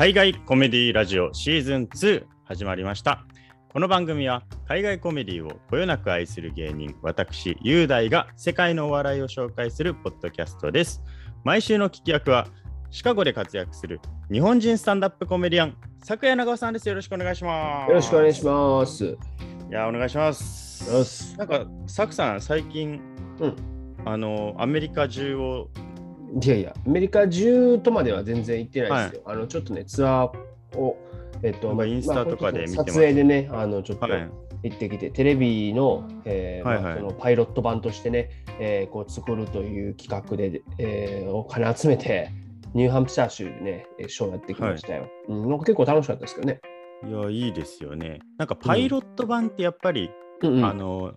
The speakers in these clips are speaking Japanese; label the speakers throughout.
Speaker 1: 海外コメディラジオシーズン2始まりました。この番組は海外コメディをこよなく愛する芸人、私、雄大が世界のお笑いを紹介するポッドキャストです。毎週の聞き役はシカゴで活躍する日本人スタンダップコメディアン、昨夜長尾さんです。よろしくお願いします。
Speaker 2: よろしくお願いします。
Speaker 1: いや、お願いします。
Speaker 2: よし。
Speaker 1: なんか、サクさん、最近、
Speaker 2: うん
Speaker 1: あの、アメリカ中を、
Speaker 2: いやいや、アメリカ中とまでは全然行ってないですよ。あの、ちょっとね、ツアーを、えっと、
Speaker 1: まあインスタとかで見てます
Speaker 2: 撮影でね、あの、ちょっと
Speaker 1: はい、
Speaker 2: 行ってきて、テレビの、えーまあ
Speaker 1: はいはい
Speaker 2: そのパイロット版としてね、えーこう作るという企画で、えーお金集めて、ニューハンプシャー州でね、えーショーやってきましたよ。うん、なんか結構楽しかったですけどね。
Speaker 1: いや、いいですよね。なんか、パイロット版ってやっぱり、
Speaker 2: うんうん、
Speaker 1: あの、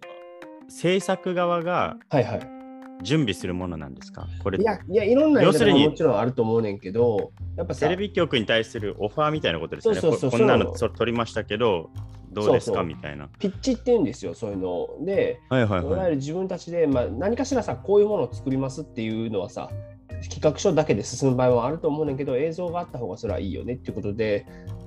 Speaker 1: 制作側が
Speaker 2: はいはい。
Speaker 1: 準備するものなんですか？これ
Speaker 2: いや、いや、いろんな
Speaker 1: 要するに
Speaker 2: もちろんあると思うねんけど、やっぱさ
Speaker 1: テレビ局に対するオファーみたいなことですよね。
Speaker 2: そうそうそう
Speaker 1: ここんなの
Speaker 2: そ
Speaker 1: 撮りましたけど、どうですか？みたいな。
Speaker 2: ピッチって言うんですよ、そういうの。で、
Speaker 1: はいはい
Speaker 2: いわ
Speaker 1: はい。
Speaker 2: ゆる自分たちで、まあ、何かしらさ、こういうものを作りますっていうのはさ、企画書だけで進む場合もあると思うねんけど、映像があった方がそれはいいよねっていうことで、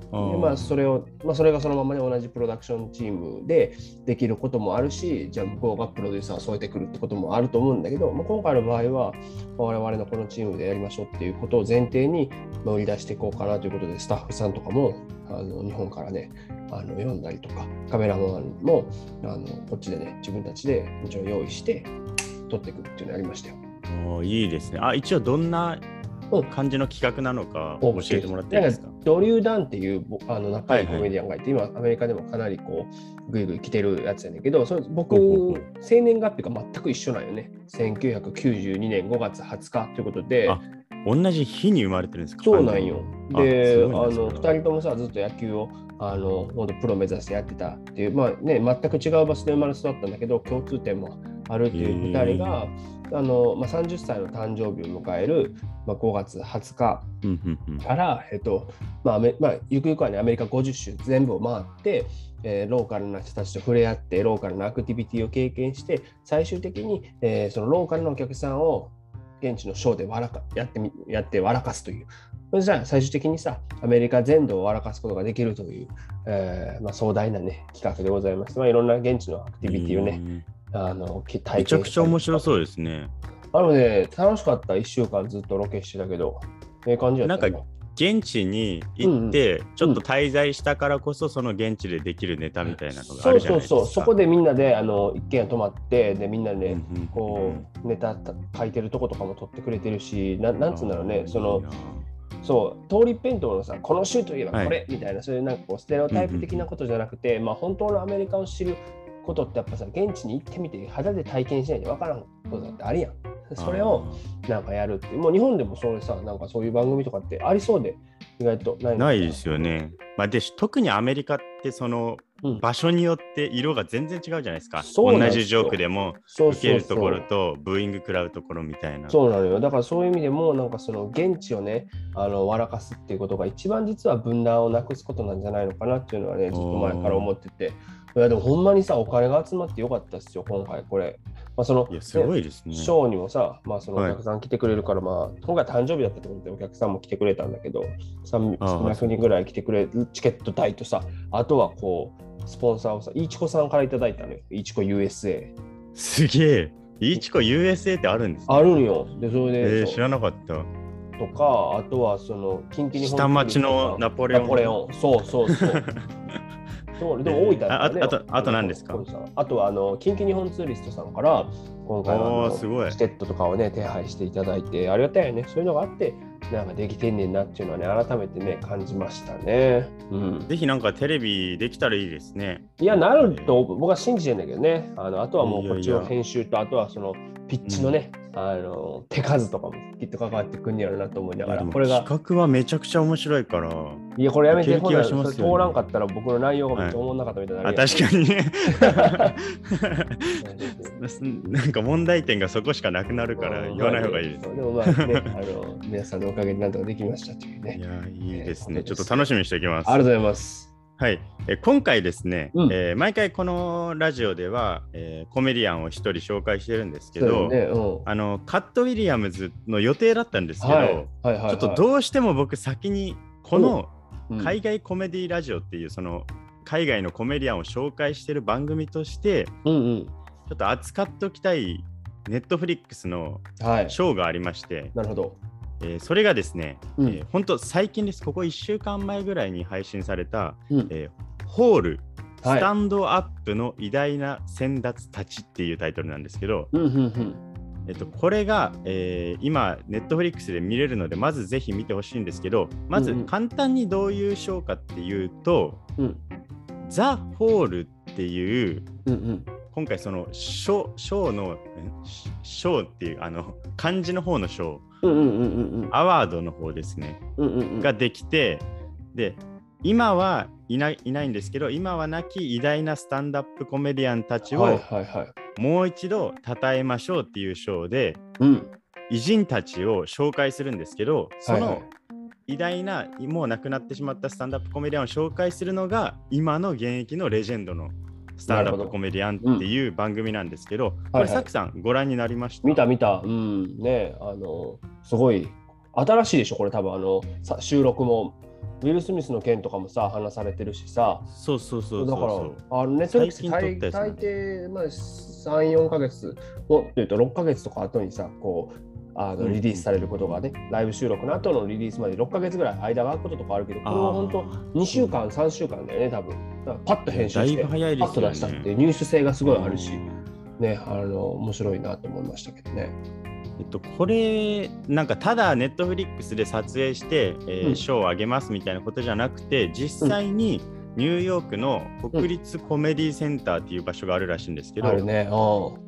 Speaker 2: でまあ、それを、まあ、それがそのままで同じプロダクションチームでできることもあるし、じゃあ向こうがプロデューサーを添えてくるってこともあると思うんだけど、まあ、今回の場合は、まあ我々のこのチームでやりましょうっていうことを前提にまあ売り出していこうかなということで、スタッフさんとかもあの日本からね、あの読んだりとか、カメラマンもあのこっちでね、自分たちでもちろん用意して撮っていくっていうのやりましたよ。
Speaker 1: いいですね。あ、一応どんな
Speaker 2: うん
Speaker 1: 感じの企画なのか教えてもらっていいですか？
Speaker 2: なんかドリュー・ダンっていうぼあの仲いいコメディアンがいて、今アメリカでもかなりこうぐいぐい来てるやつやねんけどそれ僕生年月日が全く一緒なんよね。1992年5月20日ということで。
Speaker 1: あ同じ日に生まれてるんですか？
Speaker 2: そうなんよ。
Speaker 1: あ
Speaker 2: であの
Speaker 1: それは。
Speaker 2: 2人ともさずっと野球をあの本当プロ目指してやってたっていうまあね全く違う場所で生まれ育ったんだけど共通点もあるっていう2人があの、まあ、30歳の誕生日を迎える、まあ、5月20日から、えっとまあゆくゆくはね、アメリカ50州全部を回って、えーローカルな人たちと触れ合って、ローカルなアクティビティを経験して、最終的に、えーそのローカルのお客さんを現地のショーで笑かやってみやって笑かすという。それじゃあ最終的にさ、アメリカ全土を笑かすことができるという、えーまあ、壮大な、ね、企画でございます。まあ、いろんな現地のアクティビティをね、
Speaker 1: うん
Speaker 2: あのき体験
Speaker 1: めちゃくちゃ面白
Speaker 2: う。
Speaker 1: そうですね。
Speaker 2: あのね、楽しかった、1週間ずっとロケしてたけど、ええ感じやったよ
Speaker 1: なん現地に行って、ちょっと滞在したからこそ、その現地でできるネタみたいなのがあ
Speaker 2: そう
Speaker 1: るじゃないうですか。
Speaker 2: そそう、そこでみんなであの一軒家泊まって、でみんなで、
Speaker 1: うんうんうん
Speaker 2: こうネタた書いてるとことかも撮ってくれてるし、ななんつうんだろうね、そのそう通り一辺倒のさ、この州といえばこれ、
Speaker 1: は
Speaker 2: みたいな、そういうなんかこうステレオタイプ的なことじゃなくて、まあ本当のアメリカを知ることってやっぱさ、現地に行ってみて、肌で体験しないと分からんことだってあるやん。それをなんかやるっていう、もう日本でもそれさ、なんかそういう番組とかってありそうで、意外とない
Speaker 1: ないですよね。まあ、で特にアメリカってその
Speaker 2: うん
Speaker 1: 場所によって色が全然違うじゃないですか。
Speaker 2: そうなん
Speaker 1: 同じジョークでも受けるところとブーイング食らうところみたいな。
Speaker 2: そうなのよ。だからそういう意味でも、なんかその現地をね、あの笑かすっていうことが一番実は分断をなくすことなんじゃないのかなっていうのはね、ずっと前から思ってて。いやでもほんまにさ、お金が集まってよかったっすよ、今回これ。まあ、その
Speaker 1: いや、すごいですね。
Speaker 2: ショーにもさ、まあ、そのお
Speaker 1: はい
Speaker 2: 客さん来てくれるから、まあ、今回誕生日だったってことでお客さんも来てくれたんだけど、3
Speaker 1: ああ
Speaker 2: 300人ぐらい来てくれるチケット代とさ、あとはこう、スポンサーをさ、いちこさんからいただいたのよ、いちこ USA。
Speaker 1: すげえ。イーチコ USA ってあるんですか
Speaker 2: あるんよ。で、それで、
Speaker 1: えー、知らなかった。
Speaker 2: とか、あとはその近畿日本
Speaker 1: 下町のナポレオン
Speaker 2: ナポレオン。そうそうそう。そうでも大分ね
Speaker 1: ああとあと何ですか？
Speaker 2: あとはあの近畿日本ツーリストさんから今回はあの
Speaker 1: すごい
Speaker 2: チケットとかをね手配していただいてありがたいよね。そういうのがあってなんかできてんねんなっていうのはね改めてね感じましたね。うん。
Speaker 1: ぜひなんかテレビできたらいいですね。
Speaker 2: いやなると僕は信じてんだけどね。あのあとはもうこっちの編集とあとはそのピッチのね、あの手数とかもきっと関わってくんやろうなと思いながらこれが
Speaker 1: 企画はめちゃくちゃ面白いから。
Speaker 2: いや、これやめて、ほ
Speaker 1: ね
Speaker 2: 通らんかったら僕の内容がめっちゃ思んなかったみたいにな
Speaker 1: あ
Speaker 2: るやん
Speaker 1: 確かにね。
Speaker 2: に。
Speaker 1: なんか問題点がそこしかなくなるから言わない方がいいです。
Speaker 2: でもまあね、あの皆さんのおかげでなんとかできましたという
Speaker 1: い
Speaker 2: ね。
Speaker 1: や、いいですね。
Speaker 2: えー
Speaker 1: ちょっと楽しみにしておきます。
Speaker 2: ありがとうございます。
Speaker 1: はい、えー今回ですね、
Speaker 2: うん
Speaker 1: えー毎回このラジオでは、えーコメディアンを一人紹介してるんですけど、
Speaker 2: ねうん
Speaker 1: あのカット・ウィリアムズの予定だったんですけど、
Speaker 2: はいはいはいはい。
Speaker 1: ちょっとどうしても僕先にこの
Speaker 2: うん
Speaker 1: 海外コメディラジオっていうその海外のコメディアンを紹介してる番組として
Speaker 2: うんうん。
Speaker 1: ちょっと扱っておきたいネットフリックスの
Speaker 2: はい。
Speaker 1: ショーがありまして、
Speaker 2: なるほど。
Speaker 1: えーそれがですね、
Speaker 2: うん
Speaker 1: えー本当最近ですここ1週間前ぐらいに配信された
Speaker 2: うん。
Speaker 1: えーホール
Speaker 2: はい
Speaker 1: スタンドアップの偉大な先達たちっていうタイトルなんですけど、
Speaker 2: うんうんうん。
Speaker 1: えっと、これが、えー今、ネットフリックスで見れるので、まずぜひ見てほしいんですけど、まず
Speaker 2: うんうん
Speaker 1: 簡単にどういうショーかっていうと、
Speaker 2: うん
Speaker 1: ザ・ホールっていう、
Speaker 2: うんうん。
Speaker 1: 今回そのショショーの、んシショーっていうあの漢字の方のショー、
Speaker 2: うん。
Speaker 1: アワードの方ですね、
Speaker 2: うんうんうん。
Speaker 1: ができて、で、今はいないいないんですけど、今はなき偉大なスタンダップコメディアンたちを、
Speaker 2: はいはいはい。
Speaker 1: もう一度称えましょうっていうショーで
Speaker 2: うん。
Speaker 1: 偉人たちを紹介するんですけどそ
Speaker 2: はいは
Speaker 1: の偉大なもう亡くなってしまったスタンダップコメディアンを紹介するのが今の現役のレジェンドのスタンダップコメディアンっていう番組なんですけど、これ、
Speaker 2: はいはい
Speaker 1: サクさんご覧になりました？
Speaker 2: 見た見た。うん。ねあの、すごい。新しいでしょ、これ多分あの、さ収録も。ウィル・スミスの件とかもさ、話されてるしさ。
Speaker 1: そうそうそう
Speaker 2: だからあのネットフリックス大
Speaker 1: ったやつなん
Speaker 2: 大抵、まあ、3、4ヶ月、もっと言うと6ヶ月とか後にさ、こう、あの
Speaker 1: うん。
Speaker 2: リリースされることがね、ライブ収録の後のリリースまで6ヶ月ぐらい間が空くこととかあるけど、これは本当2週間、3週間だよね、多分。だからパッと編集して、
Speaker 1: だいぶ早いですよね。
Speaker 2: パッと出したって入手性がすごいあるし、ね、あの面白いなと思いましたけどね。
Speaker 1: えっと、これなんかただネットフリックスで撮影して、えー
Speaker 2: うん。
Speaker 1: 賞をあげますみたいなことじゃなくて実際にニューヨークの国立コメディセンターっていう場所があるらしいんですけど、
Speaker 2: あるね。うん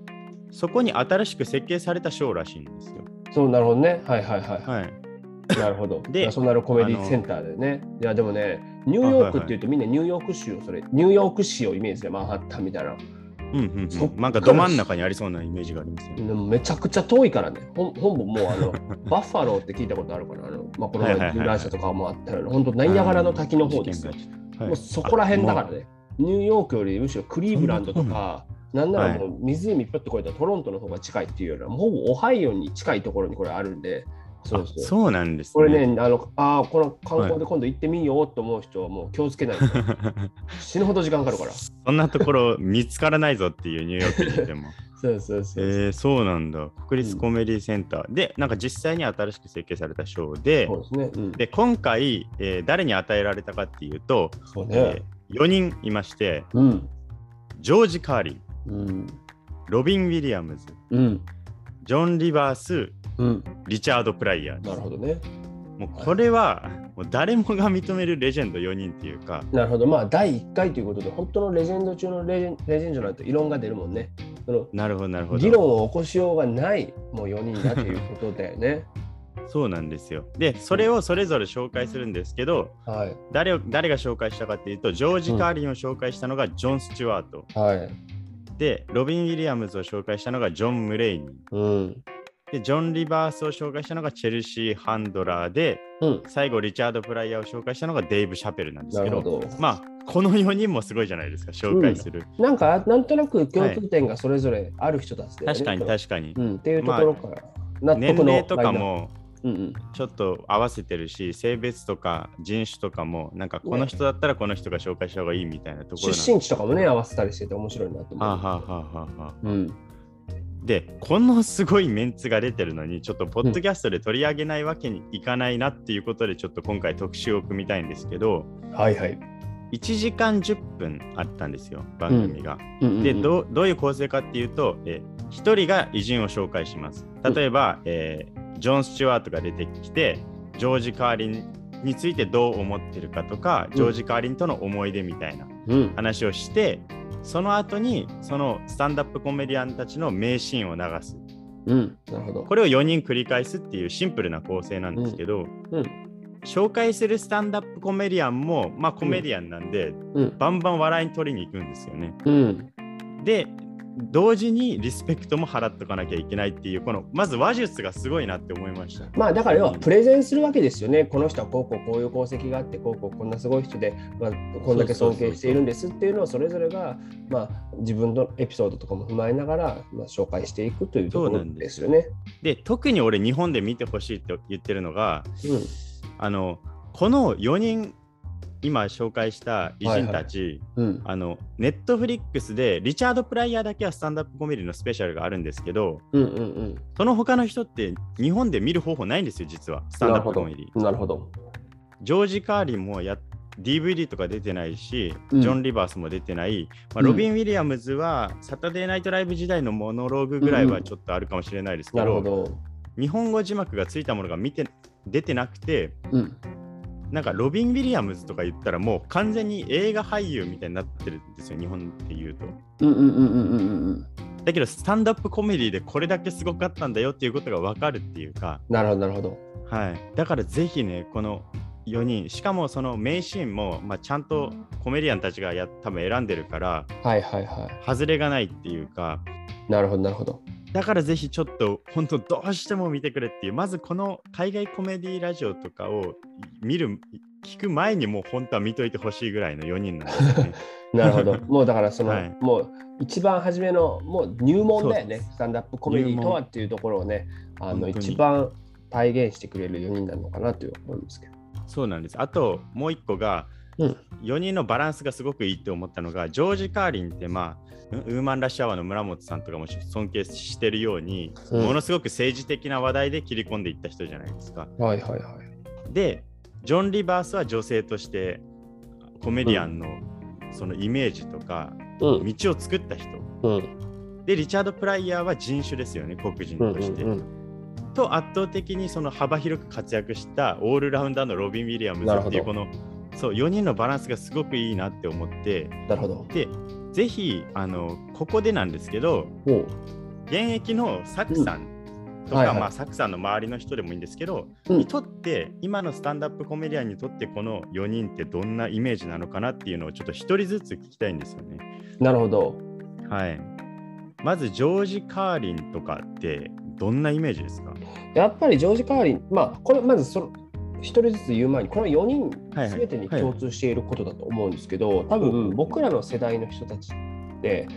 Speaker 1: そこに新しく設計されたショーらしいんですよ。
Speaker 2: そうなるほどね。はいはいはい。
Speaker 1: はい、
Speaker 2: なるほど。
Speaker 1: で
Speaker 2: ナショナルコメディセンターでね。いやでもね、ニューヨークっていうとみんなニューヨーク州をそれ、ニューヨーク市をイメージでマンハッタンみたいな。
Speaker 1: うんうんうん、なんかど真ん中にありそうなイメージがありますよね。
Speaker 2: めちゃくちゃ遠いからね。ほん本部もうあの バッファローって聞いたことあるかな。あのまあ、この
Speaker 1: はいはいはいはい
Speaker 2: 遊覧車とかもあったよね。本当ナイアガラの滝の方ですよ。
Speaker 1: 事件が
Speaker 2: もうそこら辺だからね。ニューヨークよりむしろクリーブランドとか、なんならもう湖ぴょって越えたらトロントの方が近いっていうよりは、もうほぼオハイオに近いところにこれあるんで、そう
Speaker 1: あ
Speaker 2: そう。
Speaker 1: そうなんです
Speaker 2: これね、あのあーこの観光
Speaker 1: は
Speaker 2: で今度行ってみようと思う人はもう気をつけないと、死ぬほど時間かかるから。
Speaker 1: そんなところ見つからないぞっていうニューヨークに行っても。
Speaker 2: そうそうそう。
Speaker 1: えー、そうなんだ。国立コメディセンター、で、なんか実際に新しく設計されたショーで、
Speaker 2: そうですね。うん、
Speaker 1: で今回、えー誰に与えられたかっていうと、
Speaker 2: そう
Speaker 1: え
Speaker 2: ね。
Speaker 1: ー4人いまして、
Speaker 2: うん。
Speaker 1: ジョージ・カーリー、
Speaker 2: うん。
Speaker 1: ロビン・ウィリアムズ、
Speaker 2: うん。
Speaker 1: ジョン・リバース、
Speaker 2: うん。
Speaker 1: リチャード・プライヤー
Speaker 2: なるほどね。
Speaker 1: もうこれはもう誰もが認めるレジェンド4人っていうか、
Speaker 2: なるほど。まあ、第1回ということで、本当のレジェンド中のレジェンレジェンドなんて異論が出るもんね。その
Speaker 1: なるほど、なるほど。
Speaker 2: 議論を起こしようがないもう4人だということだよね。
Speaker 1: そうなんですよ。で、それをそれぞれ紹介するんですけど、
Speaker 2: はい。
Speaker 1: 誰を誰が紹介したかっていうと、ジョージ・カーリンを紹介したのがジョン・スチュワート。
Speaker 2: はい。
Speaker 1: で、ロビン・ウィリアムズを紹介したのがジョン・ムレイニー。
Speaker 2: うん。
Speaker 1: で、ジョン・リバースを紹介したのがチェルシー・ハンドラーで、
Speaker 2: うん。
Speaker 1: 最後、リチャード・プライヤーを紹介したのがデイブ・シャペルなんですけど、
Speaker 2: ど。
Speaker 1: まあ、この4人もすごいじゃないですか、紹介する。
Speaker 2: なんか、なんとなく共通点がそれぞれある人たちで、ね
Speaker 1: 確かに、確かに。
Speaker 2: うん。っていうところから、納
Speaker 1: 年
Speaker 2: 得の
Speaker 1: 齢とかも
Speaker 2: プ、うんうん。
Speaker 1: ちょっと合わせてるし、性別とか人種とかも、なんかこの人だったらこの人が紹介した方がいいみたいなところなん
Speaker 2: 出身地とかもね、合わせたりしてて面白いなと思う。
Speaker 1: はあ、はあはあはあはあ、
Speaker 2: うん。
Speaker 1: で、このすごいメンツが出てるのに、ちょっとポッドキャストで取り上げないわけにいかないなっていうことで、ちょっと今回特集を組みたいんですけど、
Speaker 2: はいはい。
Speaker 1: 1時間10分あったんですよ、番組が。
Speaker 2: うんうんうん
Speaker 1: でどう、どういう構成かっていうと、え1人が偉人を紹介します。例えば、えージョン・スチュワートが出てきて、ジョージ・カーリンについてどう思ってるかとか、ジョージ・カーリンとの思い出みたいな
Speaker 2: うん。
Speaker 1: 話をして、その後にそのスタンダップコメディアンたちの名シーンを流す。
Speaker 2: うん。なるほど。
Speaker 1: これを4人繰り返すっていうシンプルな構成なんですけど、
Speaker 2: うん。
Speaker 1: 紹介するスタンダップコメディアンも、まあコメディアンなんで、
Speaker 2: うん。
Speaker 1: バンバン笑いに取りに行くんですよね。
Speaker 2: うん。
Speaker 1: で、同時にリスペクトも払っとかなきゃいけないっていう、このまず話術がすごいなって思いました。
Speaker 2: まあだから要はプレゼンするわけですよね。この人はこうこうこういう功績があって、こうこうこんなすごい人で、まあ、こんだけ尊敬しているんですっていうのをそれぞれが、まあ、自分のエピソードとかも踏まえながら、まあ、紹介していくというところですよね。
Speaker 1: で、特に俺日本で見てほしいって言ってるのが、
Speaker 2: うん。
Speaker 1: あの、この4人今紹介した偉人たち、
Speaker 2: うん。
Speaker 1: あのネットフリックスでリチャード・プライヤーだけはスタンダップコメディのスペシャルがあるんですけど
Speaker 2: うんうんうん。
Speaker 1: その他の人って日本で見る方法ないんですよ実はスタンダップコメディ
Speaker 2: なるほど。
Speaker 1: ジョージ・カーリンもや DVD とか出てないし、
Speaker 2: うん
Speaker 1: ジョン・リバースも出てない、まあ、
Speaker 2: うん
Speaker 1: ロビン・ウィリアムズはサタデーナイトライブ時代のモノローグぐらいはちょっとあるかもしれないですけど、
Speaker 2: なるほど。
Speaker 1: 日本語字幕がついたものが見て出てなくて、
Speaker 2: うん。
Speaker 1: なんかロビン・ウィリアムズとか言ったらもう完全に映画俳優みたいになってるんですよ、日本って言うと。だけど、スタンダップコメディでこれだけすごかったんだよっていうことが分かるっていうか、
Speaker 2: なるほど、なるほど。
Speaker 1: はい。だからぜひね、この4人、しかもその名シーンも、まあ、ちゃんとコメディアンたちがや多分選んでるから、
Speaker 2: はいはいは
Speaker 1: 外れがないっていうか、
Speaker 2: い。なるほど、なるほど。
Speaker 1: だからぜひちょっと本当どうしても見てくれっていう、まずこの海外コメディラジオとかを見る、聞く前にもう本当は見といてほしいぐらいの4人なんですよね。
Speaker 2: なるほど。もうだからその、
Speaker 1: はい
Speaker 2: もう一番初めのもう入門だよね。スタンダップコメディとはっていうところをね、あの一番体現してくれる4人なのかなという思うんですけど。
Speaker 1: そうなんです。あともう一個が、
Speaker 2: うん
Speaker 1: 4人のバランスがすごくいいって思ったのが、ジョージ・カーリンって、まあ、ウーマンラッシュアワーの村本さんとかも尊敬してるように、
Speaker 2: うん
Speaker 1: ものすごく政治的な話題で切り込んでいった人じゃないですか。
Speaker 2: はいはいはい。
Speaker 1: で、ジョン・リバースは女性としてコメディアンのそのイメージとか、
Speaker 2: うん。
Speaker 1: 道を作った人。
Speaker 2: うん。
Speaker 1: で、リチャード・プライヤーは人種ですよね、黒人
Speaker 2: うん
Speaker 1: として。
Speaker 2: うん
Speaker 1: と圧倒的にその幅広く活躍したオールラウンダーのロビン・ウィリアムズっていうこのそう4人のバランスがすごくいいなって思って。
Speaker 2: なるほど。
Speaker 1: でぜひあのここでなんですけど現役のサクさんとか、
Speaker 2: はいはい。
Speaker 1: まあ、サクさんの周りの人でもいいんですけど、
Speaker 2: うん。
Speaker 1: にとって今のスタンダップコメディアンにとってこの4人ってどんなイメージなのかなっていうのをちょっと一人ずつ聞きたいんですよね。
Speaker 2: なるほど。
Speaker 1: はい、まずジョージ・カーリンとかってどんなイメージですか？
Speaker 2: やっぱりジョージ・カーリン、まあ、これまずその一人ずつ言う前に、この4人
Speaker 1: はいはい。
Speaker 2: すべてに共通していることだと思うんですけど、多分僕らの世代の人たちって、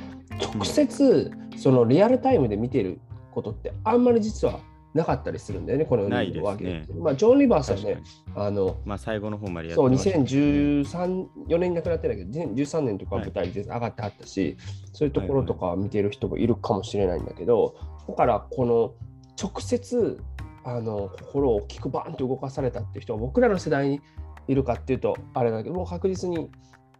Speaker 2: 直接そのリアルタイムで見てることってあんまり実はなかったりするんだよね、この4人のわけ
Speaker 1: ないです
Speaker 2: まあ、ジョン・リバースはね、あの
Speaker 1: まあ最後の方までやってたね。
Speaker 2: 2013、4年に亡くなってないけど、2013年とか舞台で上がってはったし、そういうところとか見てる人もいるかもしれないんだけど、だからこの直接あの心を大きくバーンと動かされたっていう人は僕らの世代にいるかっていうとあれだけどもう確実に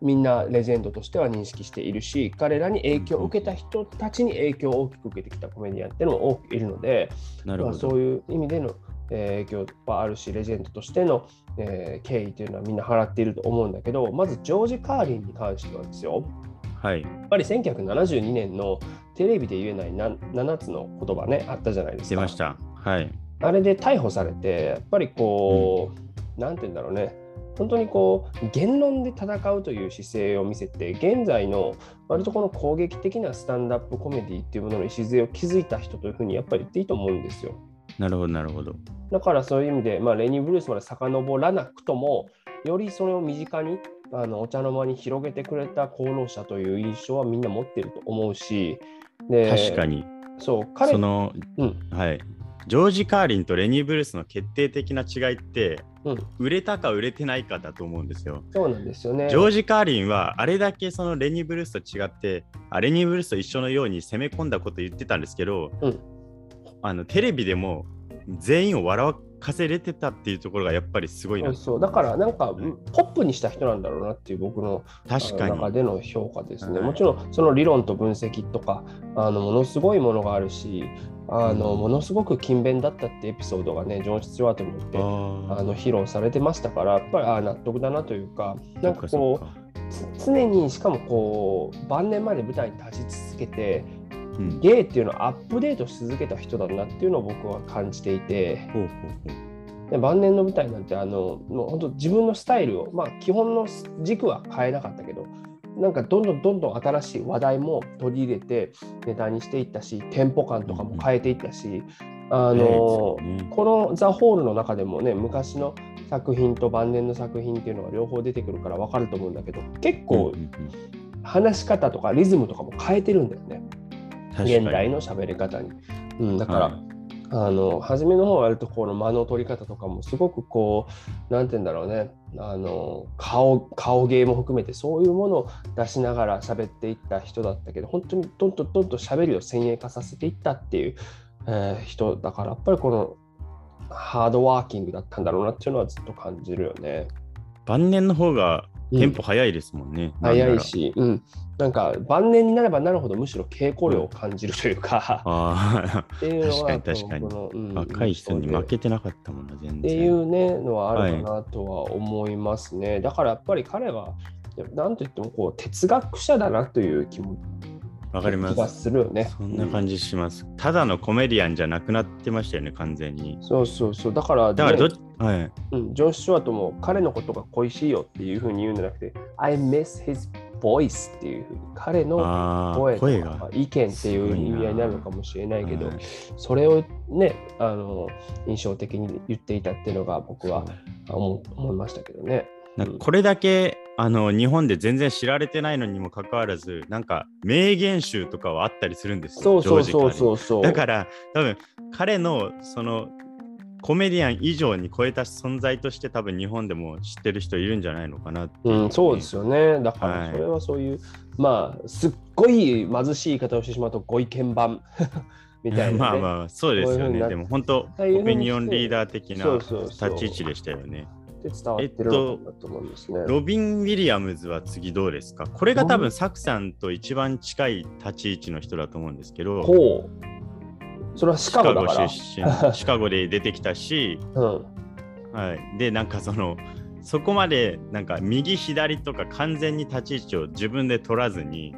Speaker 2: みんなレジェンドとしては認識しているし彼らに影響を受けた人たちに影響を大きく受けてきたコメディアンっていうのも多くいるので、まあ、
Speaker 1: なるほど。
Speaker 2: そういう意味での、えー影響はあるしレジェンドとしての、えー敬意というのはみんな払っていると思うんだけどまずジョージ・カーリンに関してはですよ
Speaker 1: はい。
Speaker 2: やっぱり1972年のテレビで言えないな7つの言葉ねあったじゃないですか。
Speaker 1: 出ました。はい。
Speaker 2: あれで逮捕されて、やっぱりこう、なんて言うんだろうね、本当にこう、言論で戦うという姿勢を見せて、現在の割とこの攻撃的なスタンダップコメディっていうものの礎を築いた人というふうにやっぱり言っていいと思うんですよ。
Speaker 1: なるほど、なるほど。
Speaker 2: だからそういう意味で、まあ、レニー・ブルースまで遡らなくとも、よりそれを身近にあのお茶の間に広げてくれた功労者という印象はみんな持ってると思うし、で
Speaker 1: 確かに。
Speaker 2: そう彼
Speaker 1: その、
Speaker 2: うん
Speaker 1: はい。ジョージ・カーリンとレニー・ブルースの決定的な違いって、
Speaker 2: うん、
Speaker 1: 売れたか売れてないかだと思うんですよ。
Speaker 2: そうなんですよね。
Speaker 1: ジョージ・カーリンはあれだけそのレニー・ブルースと違ってあレニー・ブルースと一緒のように攻め込んだこと言ってたんですけど、
Speaker 2: うん
Speaker 1: あのテレビでも全員を笑かせれてたっていうところがやっぱりすごいな
Speaker 2: そう。だからなんかポップにした人なんだろうなっていう僕の
Speaker 1: 確かに。
Speaker 2: 中での評価ですね。
Speaker 1: はい
Speaker 2: もちろんその理論と分析とかあのものすごいものがあるしあの
Speaker 1: うん
Speaker 2: ものすごく勤勉だったってエピソードがねジョン・スチュワートによって
Speaker 1: あ
Speaker 2: の披露されてましたからやっぱりあ納得だなというかなんかこうつ常にしかもこう晩年まで舞台に立ち続けて
Speaker 1: うん。
Speaker 2: 芸っていうのをアップデートし続けた人だなっていうのを僕は感じていて。
Speaker 1: ほうほうほう。
Speaker 2: で晩年の舞台なんてあのもう本当自分のスタイルを、まあ、基本の軸は変えなかったけどなんかどんどんどんどん新しい話題も取り入れてネタにしていったしテンポ感とかも変えていったし、あの
Speaker 1: ね
Speaker 2: この「ザ・ホールの中でもね昔の作品と晩年の作品っていうのが両方出てくるから分かると思うんだけど結構話し方とかリズムとかも変えてるんだよね現代の喋り方に。うん、だから、
Speaker 1: はい
Speaker 2: あの初めの方割とこの間の取り方とかもすごくこうなんて言うんだろうねあの顔顔芸も含めてそういうものを出しながら喋っていった人だったけど本当にどんどんどんどん喋りを先鋭化させていったっていう、えー人だからやっぱりこのハードワーキングだったんだろうなっていうのはずっと感じるよね。
Speaker 1: 晩年の方がテンポ早いですもんね。なん
Speaker 2: 早い。し、うん、なんか晩年になればなるほどむしろ稽古量を感じるというか、
Speaker 1: あ
Speaker 2: っていうのは
Speaker 1: 確かに確かに
Speaker 2: うん
Speaker 1: あ、若い人に負けてなかったもんな、全然。
Speaker 2: っていうねのはあるかなとは思いますね。だからやっぱり彼は、なんといってもこう哲学者だなという気も
Speaker 1: わかります。
Speaker 2: するよね。
Speaker 1: そんな感じします。ただのコメディアンじゃなくなってましたよね、完全に。
Speaker 2: そうそうそう。だから、ね、
Speaker 1: だからどはい。
Speaker 2: うん、ジョン・スチュワートも彼のことが恋しいよっていうふうに言うんじゃなくて、I miss his voice っていうふうに、彼の声と
Speaker 1: 声
Speaker 2: か
Speaker 1: が。
Speaker 2: 意見っていう意味合いになるのかもしれないけど、
Speaker 1: はい
Speaker 2: それをね、あの印象的に言っていたっていうのが僕は思思いましたけどね。
Speaker 1: なんかこれだけあの日本で全然知られてないのにもかかわらず、なんか名言集とかはあったりするんですよ。
Speaker 2: そうそうそう
Speaker 1: う。
Speaker 2: そうそう。
Speaker 1: だから多分彼のそのコメディアン以上に超えた存在として多分日本でも知ってる人いるんじゃないのかなってい
Speaker 2: うん、そうですよね。だか
Speaker 1: はい
Speaker 2: らそれはそういう、まあ、すっごい貧しい言い方をしてしまうとご意見番 みたいな、ね。
Speaker 1: まあまあそうですよね。でも本当オピニオンリーダー的な
Speaker 2: そう
Speaker 1: 立
Speaker 2: そうそう
Speaker 1: ち位置でしたよね。
Speaker 2: で伝わってるのかなと思うんですね。
Speaker 1: ロビン・ウィリアムズは次どうですか？これが多分サクさんと一番近い立ち位置の人だと思うんですけど、
Speaker 2: ほう。それはシカゴ
Speaker 1: 出身、シカゴで出てきたし、
Speaker 2: うん。
Speaker 1: はい、でなんかそのそこまでなんか右左とか完全に立ち位置を自分で取らずに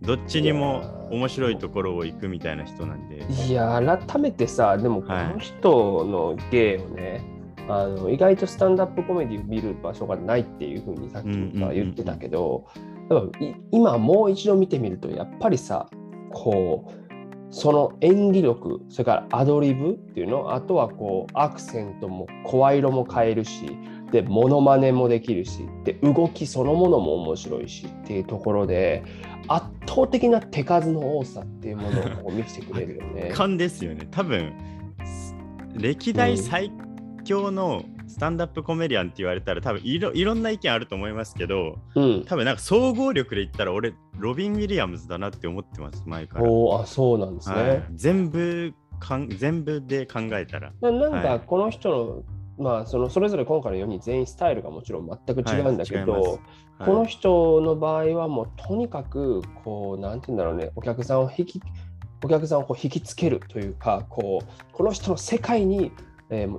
Speaker 1: どっちにも面白いところを行くみたいな人なんで。
Speaker 2: いや、改めてさ、でもこ
Speaker 1: はい
Speaker 2: の人の芸をね、あの意外とスタンダップコメディを見る場所がないっていうふうにさっき
Speaker 1: うんうんうんうん。
Speaker 2: 言ってたけど、今もう一度見てみると、やっぱりさ、こう、その演技力、それからアドリブっていうの、あとはこうアクセントも声色も変えるし、で、モノマネもできるし、で、動きそのものも面白いしっていうところで、圧倒的な手数の多さっていうものを見せてくれるよね。
Speaker 1: 勘ですよね。多分歴代最強のスタンダップコメディアンって言われたら多分いろいろんな意見あると思いますけど
Speaker 2: うん。
Speaker 1: 多分なんか総合力で言ったら俺ロビン・ウィリアムズだなって思ってます前から、
Speaker 2: おーあ、そうなんですね。
Speaker 1: はい、全部かん全部で考えたら。
Speaker 2: ななん
Speaker 1: はい
Speaker 2: かこの人の、まあそのそれぞれ今回の4人全員スタイルがもちろん全く違うんだけど、
Speaker 1: はい。
Speaker 2: この人の場合はもうとにかくこうなんて言うんだろうねお客さんを引きお客さんをこう引きつけるというかこうこの人の世界に、えーも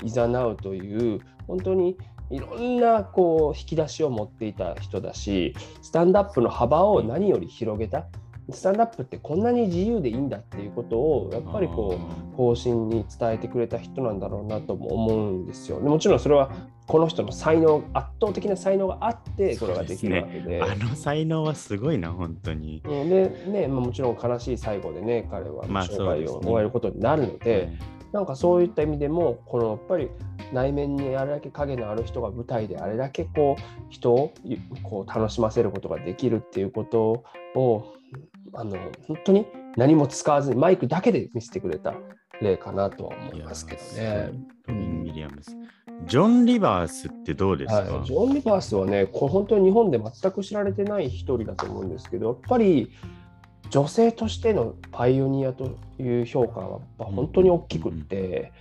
Speaker 2: うという本当にいろんなこう引き出しを持っていた人だしスタンダップの幅を何より広げた。スタンダップってこんなに自由でいいんだっていうことをやっぱりこう方針に伝えてくれた人なんだろうなとも思うんですよ。でもちろんそれはこの人の才能圧倒的な才能があってこれができるわけで。
Speaker 1: あの才能はすごいな本当に、
Speaker 2: うん。でね、まあもちろん悲しい最後でね彼は
Speaker 1: まあ
Speaker 2: 生涯を終えることになるので、なんかそういった意味でもこのやっぱり内面にあれだけ影のある人が舞台であれだけこう人をゆこう楽しませることができるっていうことをあの本当に何も使わずにマイクだけで見せてくれた例かなとは思いますけどね。
Speaker 1: ロビン・ウィリアムズジョン・リバースってどうですか、
Speaker 2: はい、ジョン・リバースはね、これ本当に日本で全く知られてない一人だと思うんですけど、やっぱり女性としてのパイオニアという評価は本当に大きくって、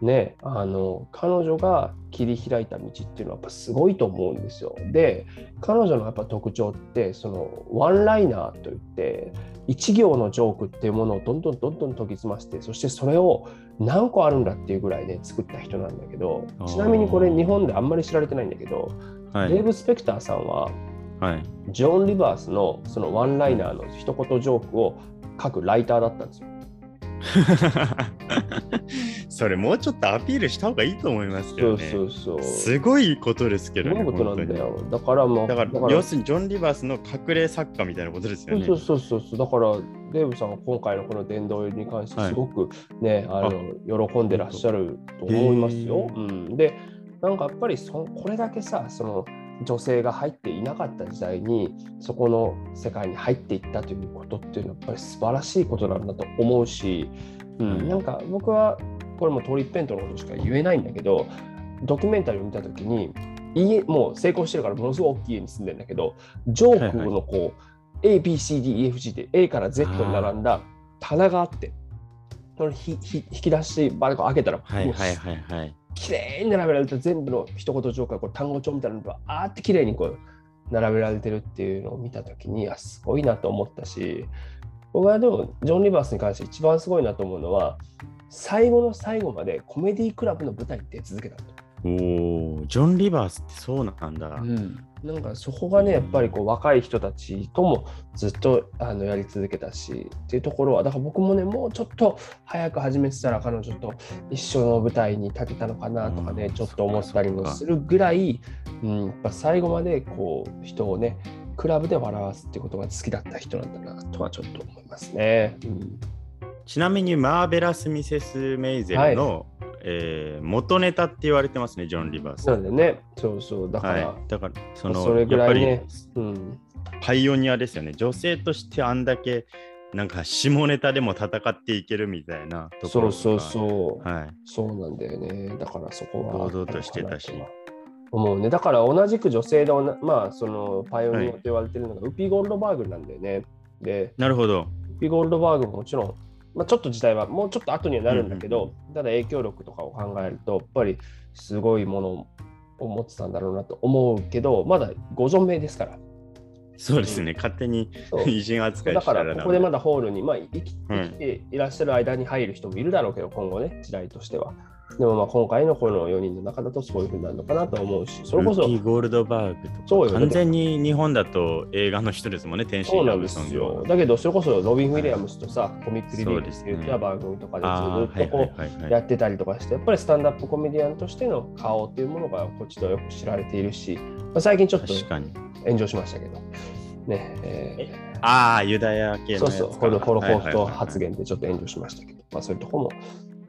Speaker 2: ね、あの彼女が切り開いた道っていうのはやっぱすごいと思うんですよ。で、彼女のやっぱ特徴って、そのワンライナーといって、一行のジョークっていうものをどんどんどんどん研ぎ澄まして、そしてそれを何個あるんだっていうぐらいで作った人なんだけど、ちなみにこれ日本であんまり知られてないんだけど、
Speaker 1: はい
Speaker 2: デーブ・スペクターさんは
Speaker 1: はい、
Speaker 2: ジョン・リバースのそのワンライナーの一言ジョークを書くライターだったんですよ。
Speaker 1: それもうちょっとアピールした方がいいと思いますけ
Speaker 2: そう
Speaker 1: どね。
Speaker 2: そうそう。
Speaker 1: すごいことですけどね。
Speaker 2: ことなんだ
Speaker 1: 本
Speaker 2: よ。だからもう、
Speaker 1: だから要するにジョン・リバースの隠れ作家みたいなことですよね。
Speaker 2: そうそうそうそう。だから、デーブさんは今回のこの殿堂に関してすごくね、あの喜んでらっしゃると思いますよ。うん、で、なんかやっぱりそこれだけさ、その女性が入っていなかった時代に、そこの世界に入っていったということっていうのはやっぱり素晴らしいことなんだと思うし、うん、なんか僕はこれもトリッペントのことしか言えないんだけど、ドキュメンタリーを見たときに、家もう成功してるからものすごい大きい家に住んでるんだけど、ジョークのこう、A, B, C, D, E, F, G って A から Z に並んだ棚があって、その引き出しバルコン開けたら、もう
Speaker 1: はいはいはいはい。
Speaker 2: 綺麗に並べられた全部の一言ジョークがこう単語帳みたいなのがあーって綺麗にこう並べられてるっていうのを見たときにあすごいなと思ったし僕はでもジョン・リバースに関して一番すごいなと思うのは最後の最後までコメディクラブの舞台に出続けたと。
Speaker 1: おお、ジョン・リバースってそうなんだ。
Speaker 2: なんかそこがねやっぱりこう若い人たちともずっとあのやり続けたしっていうところはだから僕もねもうちょっと早く始めてたら彼女と一緒の舞台に立てたのかなとかね、
Speaker 1: うん。
Speaker 2: ちょっと思ったりもするぐらい、うん、やっぱ最後までこう人をねクラブで笑わすっていうことが好きだった人なんだなとはちょっと思いますね。うん。
Speaker 1: ちなみにマーベラス・ミセス・メイゼルの、えー元ネタって言われてますね、ジョン・リバース。
Speaker 2: なんでねそうそうだから、
Speaker 1: はい、だからその
Speaker 2: それぐらいね
Speaker 1: やっぱ
Speaker 2: うん、
Speaker 1: りパイオニアですよね。女性としてあんだけなんか下ネタでも戦っていけるみたいなところ
Speaker 2: そう
Speaker 1: が
Speaker 2: そうそう。
Speaker 1: はい。
Speaker 2: そうなんだよね。だからそこは。
Speaker 1: 堂々としてたし。
Speaker 2: 思うね。だから同じく女性でまあ、そのパイオニアと言われてるのが、ウピー・ゴールドバーグなんだよね。で、
Speaker 1: なるほど。
Speaker 2: ウピー・ゴールドバーグももちろん、まあ、ちょっと時代はもうちょっと後にはなるんだけど、ただ影響力とかを考えると、やっぱりすごいものを持ってたんだろうなと思うけど、まだご存命ですから。
Speaker 1: そうですね。勝手に偉人扱い
Speaker 2: だからここでまだホールに、まあ、生き
Speaker 1: はい
Speaker 2: 生きていらっしゃる間に入る人もいるだろうけど、今後ね、時代としては。でもまあ今回のこの4人の中だとそういうふうになるのかなと思うし、それこそ
Speaker 1: ルーキー・ゴールドバーグとか完全に日本だと映画の人ですもんね、天
Speaker 2: そうなんで
Speaker 1: 心ラブソング
Speaker 2: すよ。
Speaker 1: は。。
Speaker 2: だけど、それこそロビン・ウィリアムスとさ、コミックリリースって言った
Speaker 1: そう
Speaker 2: 番組とかでずっとこうやってたりとかして、やっぱりスタンダップコメディアンとしての顔っていうものがこっちとよく知られているし、まあ、最近ちょっと。炎上しましたけど、ね、え
Speaker 1: ああ、ユダヤ系
Speaker 2: ー
Speaker 1: の
Speaker 2: そうそう、ホロホロコースト発言でちょっと炎上しましたけど、まあそういうとこも、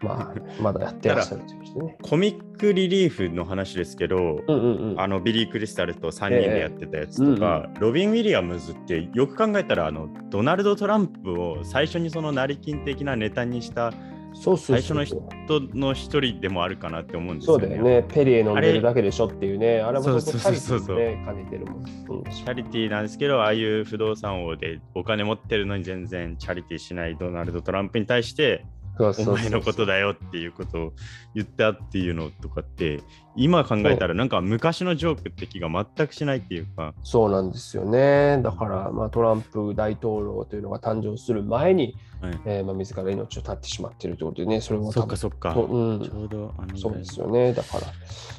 Speaker 2: まあ、まだやってらっしゃるとね。
Speaker 1: コミックリリーフの話ですけど、
Speaker 2: うんうんうん。
Speaker 1: あのビリー・クリスタルと3人でやってたやつとか、ロビン・ウィリアムズってよく考えたらあのドナルド・トランプを最初にその成金的なネタにした
Speaker 2: そうそうそう
Speaker 1: 最初の人の一人でもあるかなって思うんですよね。
Speaker 2: そうだよね。ペリエ飲んでるだけでしょっていうね。あれも
Speaker 1: そうそう
Speaker 2: とチャリティ
Speaker 1: そうそう
Speaker 2: ーね、兼ねてるもん。うん
Speaker 1: チャリティーなんですけど、ああいう不動産王でお金持ってるのに全然チャリティーしないドナルド・トランプに対して、
Speaker 2: そうそうそう
Speaker 1: お前のことだよっていうことを言ったっていうのとかって、今考えたらなんか昔のジョークって気が全くしないっていうか、
Speaker 2: そうなんですよね。だから、まあ、トランプ大統領というのが誕生する前に、
Speaker 1: はい
Speaker 2: えーまあ、自ら命を絶ってしまっているということでね、それも
Speaker 1: そっかそっか。
Speaker 2: そううん
Speaker 1: ちょうどあの
Speaker 2: そうですよね。だから、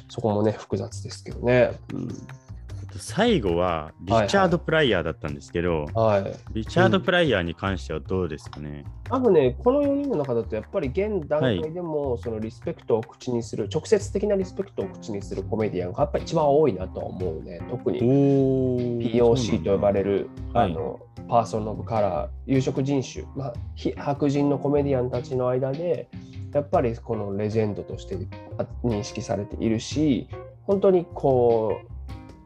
Speaker 2: そこもね、複雑ですけどね。うん
Speaker 1: 最後はリチャード・プライヤーだったんですけど、
Speaker 2: はい。
Speaker 1: リチャード・プライヤーに関してはどうですかね、
Speaker 2: 多分ね、この4人の中だと、やっぱり現段階でも、そのリスペクトを口にする、直接的なリスペクトを口にするコメディアンがやっぱり一番多いなとは思うね。特に
Speaker 1: お
Speaker 2: POC と呼ばれる、
Speaker 1: はい
Speaker 2: あのパーソン・オブ・カラー、有色人種、まあ、非白人のコメディアンたちの間で、やっぱりこのレジェンドとしてあ認識されているし、本当にこう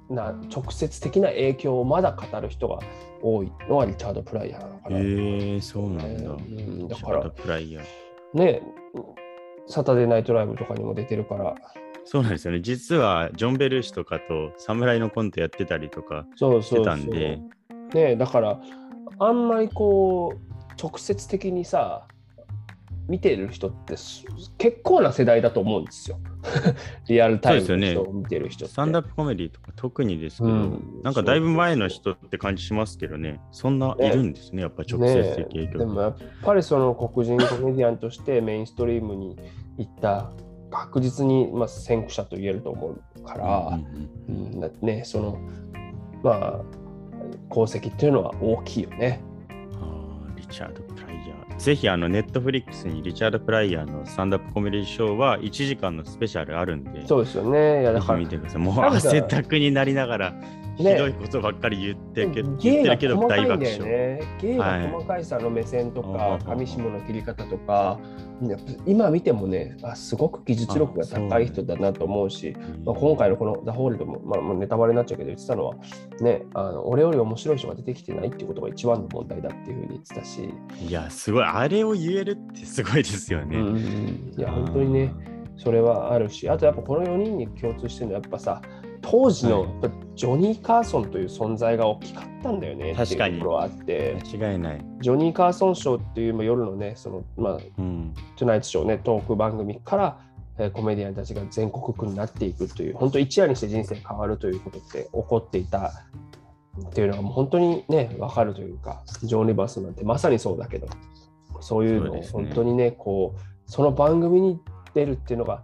Speaker 2: な直接的な影響をまだ語る人が多いのはリチャード・プライヤーなのか
Speaker 1: え
Speaker 2: な。
Speaker 1: ー、そうなんだ。
Speaker 2: うんだから
Speaker 1: プライヤー。
Speaker 2: ね、サタデーナイトライブとかにも出てるから、
Speaker 1: そうなんですよね。実はジョン・ベルーシとかと侍のコントやってたりとかして
Speaker 2: そうそうそう。
Speaker 1: たんで、
Speaker 2: ねだからあんまりこう直接的にさ見てる人ってす結構な世代だと思うんですよ。リアルタイムの人を見てる人って。
Speaker 1: スタンダップコメディとか特にですけど、
Speaker 2: うん
Speaker 1: なんかだいぶ前の人って感じしますけどね、そんないるんですね、やっぱ直接的影響。
Speaker 2: ねでもやっぱりその黒人コメディアンとしてメインストリームに行った確実にまあ先駆者と言えると思うから、
Speaker 1: うんうん
Speaker 2: うんだねそのまあ功績っていうのは大きいよね。
Speaker 1: リチャード・プライ。ぜひ、あの、ネットフリックスにリチャード・プライヤーのスタンダップコメディショーは1時間のスペシャルあるんで、
Speaker 2: そうですよね。いやだ
Speaker 1: ぜひ
Speaker 2: から
Speaker 1: 見てください。もう汗だくになりながら、ひ
Speaker 2: ね
Speaker 1: どいことばっかり言ってけ言ってるけど大爆笑。
Speaker 2: ね。芸が細かいさの目線とか、
Speaker 1: はい。
Speaker 2: 上下の切り方とか、今見てもねあすごく技術力が高い人だなと思うしまあ、今回のこの「ザ・ホールドも、まあ、ネタバレになっちゃうけど言ってたのは、ね、あの俺より面白い人が出てきてないっていうことが一番の問題だっていうふうに言ってたし。
Speaker 1: いやすごいあれを言えるってすごいですよね。
Speaker 2: うん。うん、いや本当にねそれはあるしあとやっぱこの4人に共通してるのはやっぱさ当時のジョニー・カーソンという存在が大きかったんだよね
Speaker 1: 確かに
Speaker 2: っていうところはあって。
Speaker 1: 間違いない。
Speaker 2: ジョニー・カーソンショーっていうまあ夜のねそのまあ
Speaker 1: うん、
Speaker 2: トゥナイトショーねトーク番組から、えーコメディアンたちが全国区になっていくという本当一夜にして人生変わるということって起こっていたっていうのがもう本当にね分かるというかジョン・リバースなんてまさにそうだけどそういうのを本当にねこうその番組に出るっていうのが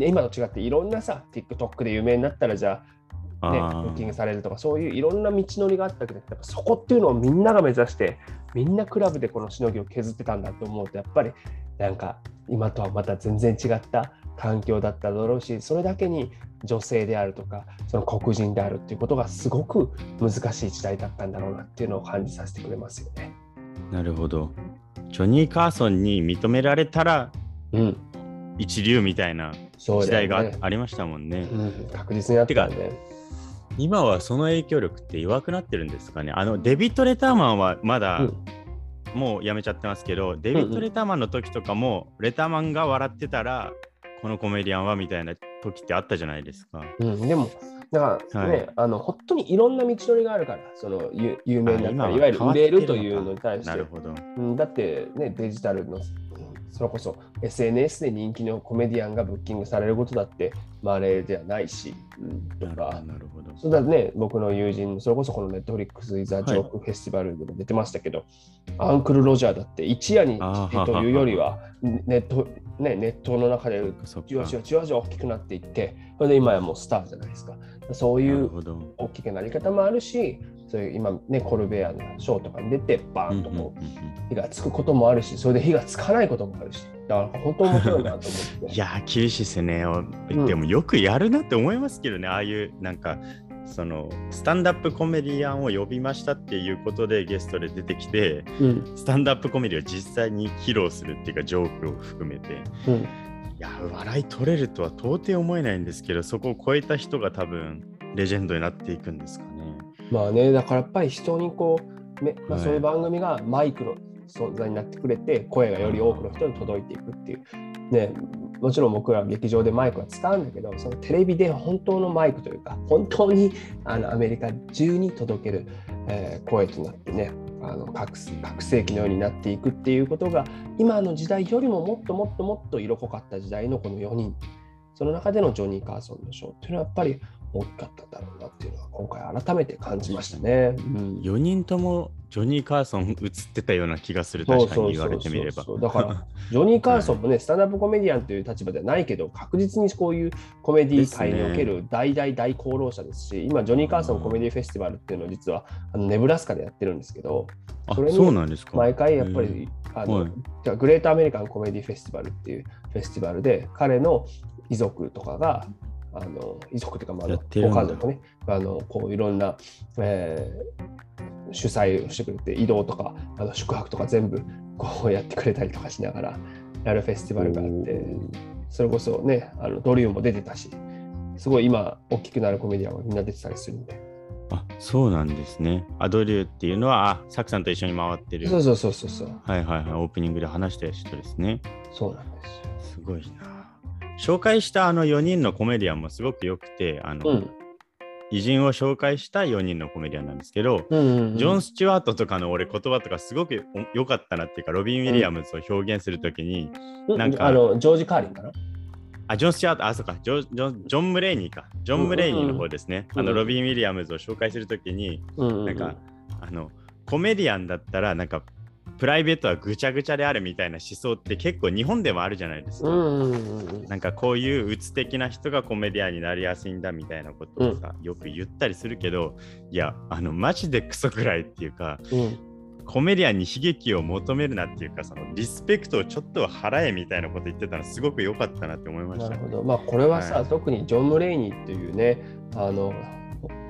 Speaker 2: 今と違っていろんなさ TikTok で有名になったらじゃあね、ブッキングされるとかそういういろんな道のりがあったけどやっぱそこっていうのをみんなが目指してみんなクラブでこのしのぎを削ってたんだと思うとやっぱりなんか今とはまた全然違った環境だっただろうしそれだけに女性であるとかその黒人であるっていうことがすごく難しい時代だったんだろうなっていうのを感じさせてくれますよね。
Speaker 1: なるほど。ジョニー・カーソンに認められたら
Speaker 2: うん、
Speaker 1: 一流みたいな時代がありましたもんね。
Speaker 2: うん、確実にあったんで、
Speaker 1: 今はその影響力って弱くなってるんですかね。あのデビッド・レターマンはまだ、
Speaker 2: うん。
Speaker 1: もうやめちゃってますけど、デビッド・レターマンの時とかも、レターマンが笑ってたら、このコメディアンはみたいな時ってあったじゃないですか。
Speaker 2: うん、でも、だからね、
Speaker 1: はい。
Speaker 2: あの本当にいろんな道のりがあるから、その有有名になった
Speaker 1: い
Speaker 2: りわゆる売れるというのに対して。
Speaker 1: なる、ほど。
Speaker 2: うん、だってね、デジタルの、うんそれこそ SNS で人気のコメディアンがブッキングされることだって、まれではないし、うん、とか
Speaker 1: なるほど。。
Speaker 2: そうだね、僕の友人、それこそこのネットフリックス・イザ・ジョーク・フェスティバルでも出てましたけど、アンクル・ロジャーだって一夜にというよりは、ネット、ね、ネットの中でじわじわじわじわ大きくなっていって、それで今やもうスターじゃないですか。そういう。大きくなり方もあるし、そういう今ね、コルベアのショーとかに出て、バーンとこう、火がつくこともあるし、それで火がつかないこともあるし、だから本当面白いなと思って。
Speaker 1: いやー、厳しいですね。でもよくやるなって思いますけどね、ああいうなんか、そのスタンダップコメディアンを呼びましたっていうことでゲストで出てきて、
Speaker 2: うん
Speaker 1: スタンダップコメディを実際に披露するっていうか、ジョークを含めて。
Speaker 2: うん
Speaker 1: いやー、笑い取れるとは到底思えないんですけど、そこを超えた人が多分、レジェンドになっていくんですかね。
Speaker 2: まあね、だからやっぱり人にこう、めまあ、
Speaker 1: はい
Speaker 2: そういう番組がマイクの存在になってくれて、声がより多くの人に届いていくっていう。ね、もちろん僕ら劇場でマイクは使うんだけど、そのテレビで本当のマイクというか、本当にあのアメリカ中に届ける、えー声となってね、あの各各世紀のようになっていくっていうことが、今の時代よりももっともっともっと色濃かった時代のこの4人、その中でのジョニー・カーソンのショーっていうのはやっぱり大きかったんだろうなっていうのは今回改めて感じましたね。うん
Speaker 1: 4人ともジョニー・カーソン映ってたような気がする、確かに言われてみれば。
Speaker 2: だから、ジョニー・カーソンもね、スタンダップコメディアンという立場ではないけど、確実にこういうコメディ界における大大大功労者ですし、今、ジョニー・カーソンコメディフェスティバルっていうのを実はあのネブラスカでやってるんですけど、
Speaker 1: あ
Speaker 2: それに
Speaker 1: そうなんですか。
Speaker 2: 毎回やっぱり、あの
Speaker 1: はい
Speaker 2: グレートアメリカンコメディフェスティバルっていうフェスティバルで、彼の遺族とかが、あの遺族というか、まあご家族ね、あのこういろんな、えー主催をしてくれて、移動とかあの宿泊とか全部こうやってくれたりとかしながらやるフェスティバルがあって、それこそね、あのドリューも出てたし、すごい今、大きくなるコメディアンはみんな出てたりするんで。
Speaker 1: あそうなんですね。アドリューっていうのは、あサクさんと一緒に回ってる。
Speaker 2: そうそうそうそうそう。
Speaker 1: はいはいはい、オープニングで話した人ですね。
Speaker 2: そうなんです。
Speaker 1: すごいな。紹介したあの4人のコメディアンもすごく良くて、あの、
Speaker 2: うん。
Speaker 1: 偉人を紹介した4人のコメディアンなんですけど、
Speaker 2: うんうんうん
Speaker 1: ジョン・スチュワートとかの俺言葉とかすごく良かったなっていうか、ロビン・ウィリアムズを表現するときに、なんか
Speaker 2: あのジョージ・カーリンかな？
Speaker 1: あ、ジョン・スチュワート、あ、そうか、ジョジョンジョン・ムレイニーか。ジョン・ムレイニーの方ですね。
Speaker 2: うん
Speaker 1: あの、ロビン・ウィリアムズを紹介するときに、
Speaker 2: うんうんうん
Speaker 1: なんか、あの、コメディアンだったら、なんか、プライベートはぐちゃぐちゃであるみたいな思想って結構日本でもあるじゃないですか。なんかこういう鬱的な人がコメディアンになりやすいんだみたいなことをさ、よく言ったりするけど、いや、あの、マジでクソくらいっていうか、
Speaker 2: うん
Speaker 1: コメディアンに悲劇を求めるなっていうか、そのリスペクトをちょっとは払えみたいなこと言ってたのすごく良かったなって思いました
Speaker 2: なる。ほど。まあこれはさ、
Speaker 1: はい
Speaker 2: 特にジョン・ムレイニーっていうね、あの、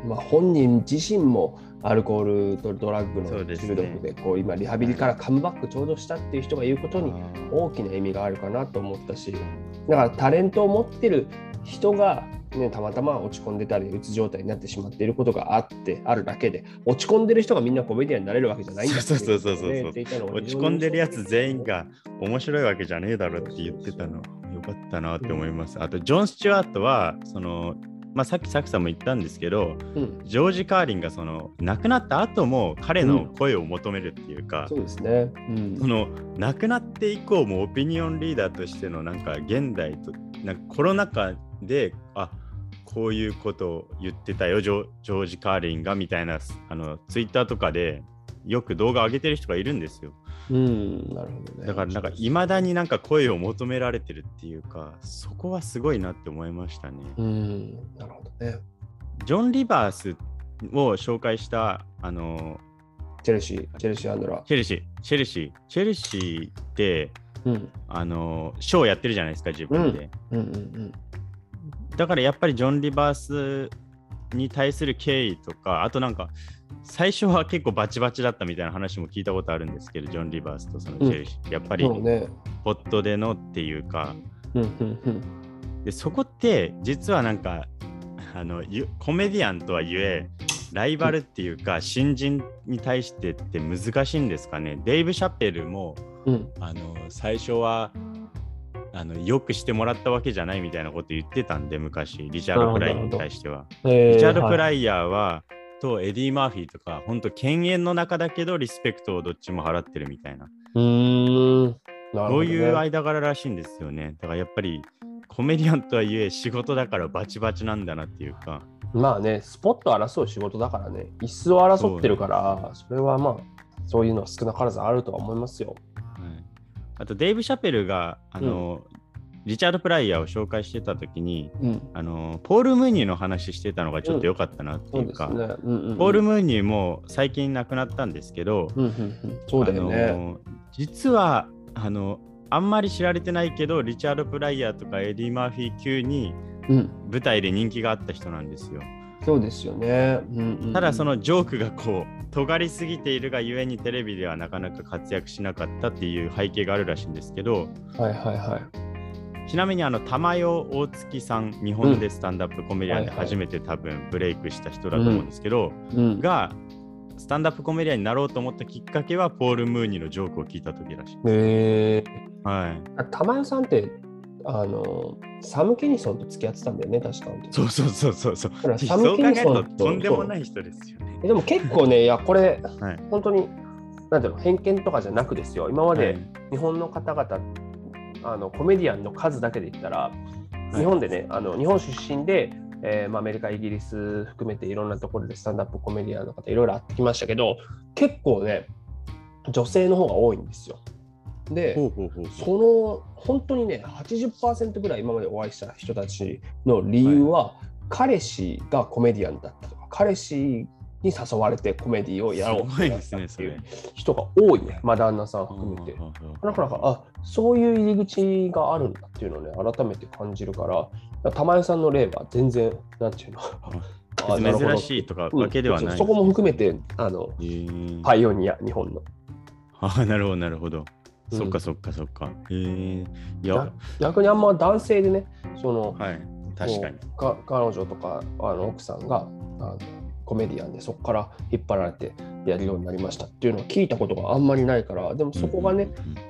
Speaker 2: まあ、本人自身もアルコールとドラッグの中毒でこう今リハビリからカムバックちょうどしたっていう人が言うことに大きな意味があるかなと思ったしだからタレントを持ってる人が、ね、たまたま落ち込んでたりうつ状態になってしまっていることがあってあるだけで落ち込んでる人がみんなコメディアンになれるわけじゃないんだってい
Speaker 1: そうそうそうそう落ち込んでるやつ全員が面白いわけじゃねえだろって言ってたの。よかったなって思います。あとジョン・スチュワートはそのまあ、さっきさきさんも言ったんですけど、
Speaker 2: うん
Speaker 1: ジョージ・カーリンがその亡くなった後も彼の声を求めるっていうか、
Speaker 2: そうですね。うん
Speaker 1: その亡くなって以降もオピニオンリーダーとしてのなんか現代となんかコロナ禍であこういうことを言ってたよジョジョージ・カーリンがみたいなあのツイッターとかでよく動画上げてる人がいるんですよ。
Speaker 2: うん、なるほどね。
Speaker 1: だからなんかいまだになんか声を求められてるっていうかそこはすごいなって思いましたね。
Speaker 2: うん、なるほどね。
Speaker 1: ジョン・リバースを紹介したあの
Speaker 2: チェルシー、チェルシーアンドラ。
Speaker 1: チェルシー、チェルシー、チェルシーって
Speaker 2: うん、
Speaker 1: あのショーやってるじゃないですか自分で。
Speaker 2: うん、うん、
Speaker 1: だからやっぱりジョン・リバースに対する敬意とか、あとなんか最初は結構バチバチだったみたいな話も聞いたことあるんですけど、ジョン・リバースとそのチェルシー。やっぱ
Speaker 2: うん。
Speaker 1: り
Speaker 2: ね。
Speaker 1: ポットでのっていうか、
Speaker 2: うん、うん、うん。
Speaker 1: でそこって実はなんかあのゆコメディアンとはいえライバルっていうか新人に対してって難しいんですかねデイブ・シャペルも
Speaker 2: うん、
Speaker 1: あの最初はあのよくしてもらったわけじゃないみたいなこと言ってたんで昔リチャード・プライに対しては。
Speaker 2: え
Speaker 1: リチャード・プ
Speaker 2: イ。
Speaker 1: ライヤーは、とエディ・マーフィーとか本当犬猿の中だけどリスペクトをどっちも払ってるみたいな
Speaker 2: うーん。
Speaker 1: そういう間柄らしいんですよね。だからやっぱりコメディアンとはいえ仕事だからバチバチなんだなっていうか。
Speaker 2: まあね、スポットを争う仕事だからね、椅子を争ってるから、それはまあ、そういうのは少なからずあるとは思いますよ。
Speaker 1: はいあとデイブ・シャペルがあの、リチャード・プライヤーを紹介してた時に
Speaker 2: うん。
Speaker 1: あのポール・ムーニーの話してたのがちょっと良かったなって
Speaker 2: そ
Speaker 1: いううか、
Speaker 2: ですね。うんうんうん、
Speaker 1: ポール・ムーニーも最近亡くなったんですけど、
Speaker 2: うんうんうん、そうだよ
Speaker 1: あ
Speaker 2: ね。
Speaker 1: の実はあのあんまり知られてないけどリチャード・プライヤーとかエディ・マーフィー級に
Speaker 2: うん、
Speaker 1: 舞台で人気があった人なんですよ。
Speaker 2: そうですよね。うんうんうん
Speaker 1: ただそ、のジョークがこう尖りすぎているがゆえにテレビではなかなか活躍しなかったっていう背景があるらしいんですけど
Speaker 2: はいはいはい。
Speaker 1: ちなみにあの玉代大月さん日本でスタンダップコメディアンで初めて多分ブレイクした人だと思うんですけど、
Speaker 2: うん、
Speaker 1: がスタンダップコメディアンになろうと思ったきっかけはポール・ムーニーのジョークを聞いた時らしい。
Speaker 2: へえ
Speaker 1: はい、
Speaker 2: あ玉代さんって、あの、サム・ケニソンと付き合ってたんだよね、確かに。
Speaker 1: そうそうそうそうそう。
Speaker 2: ほらサムケニソンと
Speaker 1: とんでもない人ですよね。
Speaker 2: でも結構ね、いや、これ、
Speaker 1: はい
Speaker 2: 本当に、なんていうの、偏見とかじゃなくですよ。今ま
Speaker 1: は
Speaker 2: で
Speaker 1: い
Speaker 2: 日本の方々、あのコメディアンの数だけで言ったら、
Speaker 1: い
Speaker 2: 日本でね、あの日本出身で、えーまあ、アメリカ、イギリス含めていろんなところでスタンダップコメディアンの方いろいろ会ってきましたけど、結構ね、女性の方が多いんですよ。で、その本当にね、80%ぐらい今までお会いした人たちの理由は、彼氏がコメディアンだったとか、彼氏に誘われてコメディをやろうっていう。人が多いね、まあ、旦那さん含めて。だからあそういう入り口があるんだっていうのをね改めて感じるから玉井さんの例は全然なんていうの
Speaker 1: 珍しいとかわけではない。
Speaker 2: うんそそこも含めてあのパイオニア日本の
Speaker 1: あなるほど、なるほど。
Speaker 2: うん
Speaker 1: そっかそっかそっか。へえ。いや、
Speaker 2: 逆にあんま男性でねその
Speaker 1: はい。確かに。
Speaker 2: か彼女とかあの奥さんがあのコメディアンでそこから引っ張られてやるようになりましたっていうのは聞いたことがあんまりないからでもそこがね、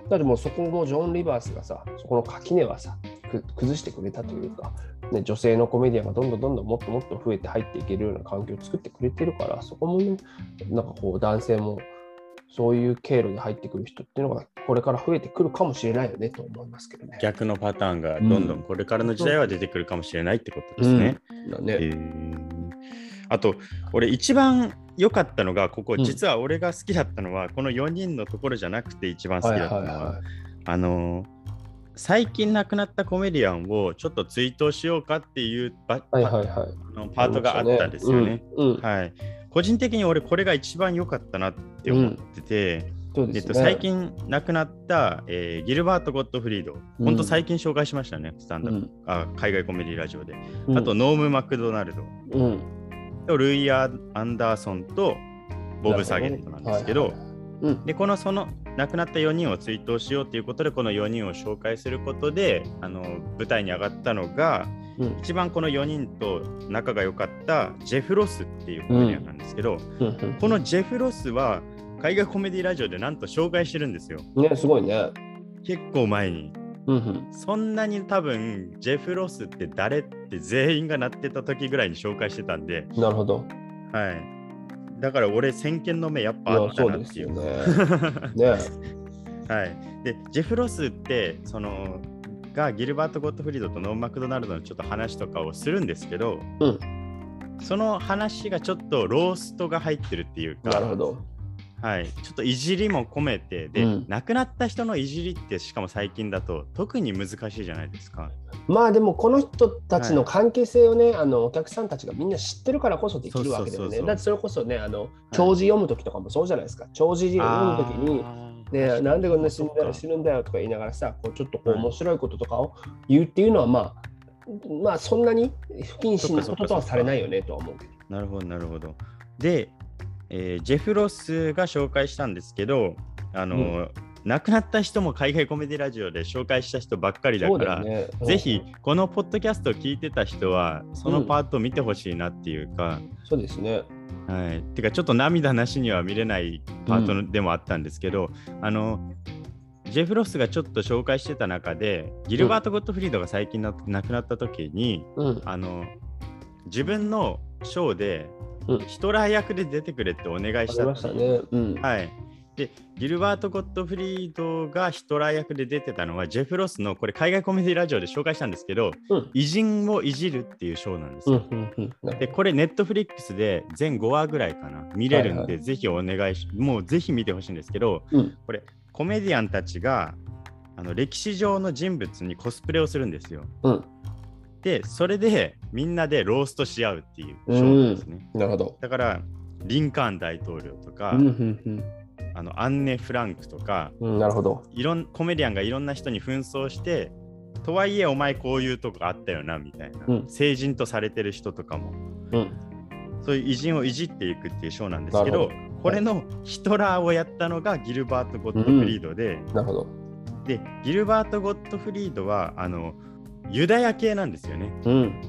Speaker 2: だってもうそこもジョン・リバースがさ、そこの垣根はさ、く崩してくれたというか、ね、女性のコメディアンがどんどんどんどんもっともっと増えて入っていけるような環境を作ってくれてるから、そこもね、なんかこう男性もそういう経路で入ってくる人っていうのがこれから増えてくるかもしれないよねと思いますけどね。
Speaker 1: 逆のパターンがどんどんこれからの時代は出てくるかもしれないってことですね。
Speaker 2: だ
Speaker 1: へ
Speaker 2: ね。
Speaker 1: ーあと、俺一番良かったのが、ここ、
Speaker 2: うん
Speaker 1: 実は俺が好きだったのは、この4人のところじゃなくて一番好きだったのは、あのー最近亡くなったコメディアンをちょっと追悼しようかっていうば
Speaker 2: はいはい
Speaker 1: パートがあったんですよね。
Speaker 2: うん。うん
Speaker 1: はい。個人的に俺これが一番良かったなって思ってて、えっと、
Speaker 2: そうですね。
Speaker 1: 最近亡くなった、えーギルバート・ゴッドフリード、
Speaker 2: うん。
Speaker 1: 本当最近紹介しましたね、スタンダップ、
Speaker 2: うん。
Speaker 1: あ海外コメディラジオで。
Speaker 2: うん。
Speaker 1: あと、ノーム・マクドナルド、
Speaker 2: うん。
Speaker 1: とルイア・アンダーソンとボブ・サゲットなんですけど、でこのその亡くなった4人を追悼しようということでこの4人を紹介することであの舞台に上がったのが
Speaker 2: うん。
Speaker 1: 一番この4人と仲が良かったジェフ・ロスっていうコメディアンなんですけど、
Speaker 2: うんうん。
Speaker 1: このジェフ・ロスは海外コメディラジオでなんと紹介してるんですよ。
Speaker 2: ね、すごいね。
Speaker 1: 結構前に。
Speaker 2: うんうん。
Speaker 1: そんなに多分ジェフ・ロスって誰って全員がなってた時ぐらいに紹介してたんで、
Speaker 2: なるほど。
Speaker 1: はい、だから俺先見の目やっ
Speaker 2: い
Speaker 1: ぱあ
Speaker 2: や、
Speaker 1: ったなっていう
Speaker 2: ですよね。ね。
Speaker 1: はい、でジェフ・ロスってそのがギルバート・ゴットフリードとノー・マクドナルドのちょっと話とかをするんですけど、
Speaker 2: うん
Speaker 1: その話がちょっとローストが入ってるっていうか、
Speaker 2: なるほど。
Speaker 1: はい、ちょっといじりも込めてで、
Speaker 2: うん
Speaker 1: 亡くなった人のいじりってしかも最近だと特に難しいじゃないですか。
Speaker 2: まあでもこの人たちの関係性をね、あのお客さんたちがみんな知ってるからこそできるわけだよね。だってそれこそね、あの弔辞読むときとかもそうじゃないですか。弔辞読むときに、ね、なんでこんな死んだ死ぬんだよとか言いながらさ、こうちょっとこう
Speaker 1: はい
Speaker 2: 面白いこととかを言うっていうのは、まあ、まあそんなに不謹慎なこととはされないよねとは思うけど。
Speaker 1: なるほどなるほど。で、えージェフ・ロスが紹介したんですけどあの、
Speaker 2: うん
Speaker 1: 亡くなった人も海外コメディラジオで紹介した人ばっかりだから
Speaker 2: ね。うん
Speaker 1: ぜひこのポッドキャストを聞いてた人はそのパートを見てほしいなっていうか、
Speaker 2: そうですね。
Speaker 1: はい、てかちょっと涙なしには見れないパートのでもあったんですけど、あのジェフ・ロスがちょっと紹介してた中でギルバート・ゴットフリードが最近な亡くなった時に、
Speaker 2: うん。
Speaker 1: あの自分のショーで
Speaker 2: うん
Speaker 1: ヒトラー役で出てくれってお願いした。
Speaker 2: うん。
Speaker 1: はい。で、ギルバート・ゴットフリードがヒトラー役で出てたのは、ジェフ・ロスの、これ海外コメディラジオで紹介したんですけど、
Speaker 2: うん
Speaker 1: 偉人をいじるっていうショーなんですよ。
Speaker 2: うんうんうんなる
Speaker 1: で、これ、ネットフリックスで全5話ぐらいかな、見れるんで、
Speaker 2: はいは
Speaker 1: ぜひお願いし、もうぜひ見てほしいんですけど、
Speaker 2: うん
Speaker 1: これ、コメディアンたちが、あの歴史上の人物にコスプレをするんですよ。
Speaker 2: うん
Speaker 1: で、それでみんなでローストし合うっていうショーなんですね。
Speaker 2: なるほど。
Speaker 1: だから、リンカーン大統領とか、
Speaker 2: うんうん
Speaker 1: あのアンネ・フランクとか
Speaker 2: うんうんなるほど。
Speaker 1: いろんコメディアンがいろんな人に紛争してとはいえお前こういうとこあったよなみたいな、
Speaker 2: うん
Speaker 1: 成人とされてる人とかも
Speaker 2: うん。
Speaker 1: そういう偉人をいじっていくっていうショーなんですけどこれのヒトラーをやったのがギルバート・ゴットフリードで、
Speaker 2: なるほど。
Speaker 1: でギルバート・ゴットフリードはあのユダヤ系なんですよね
Speaker 2: うん。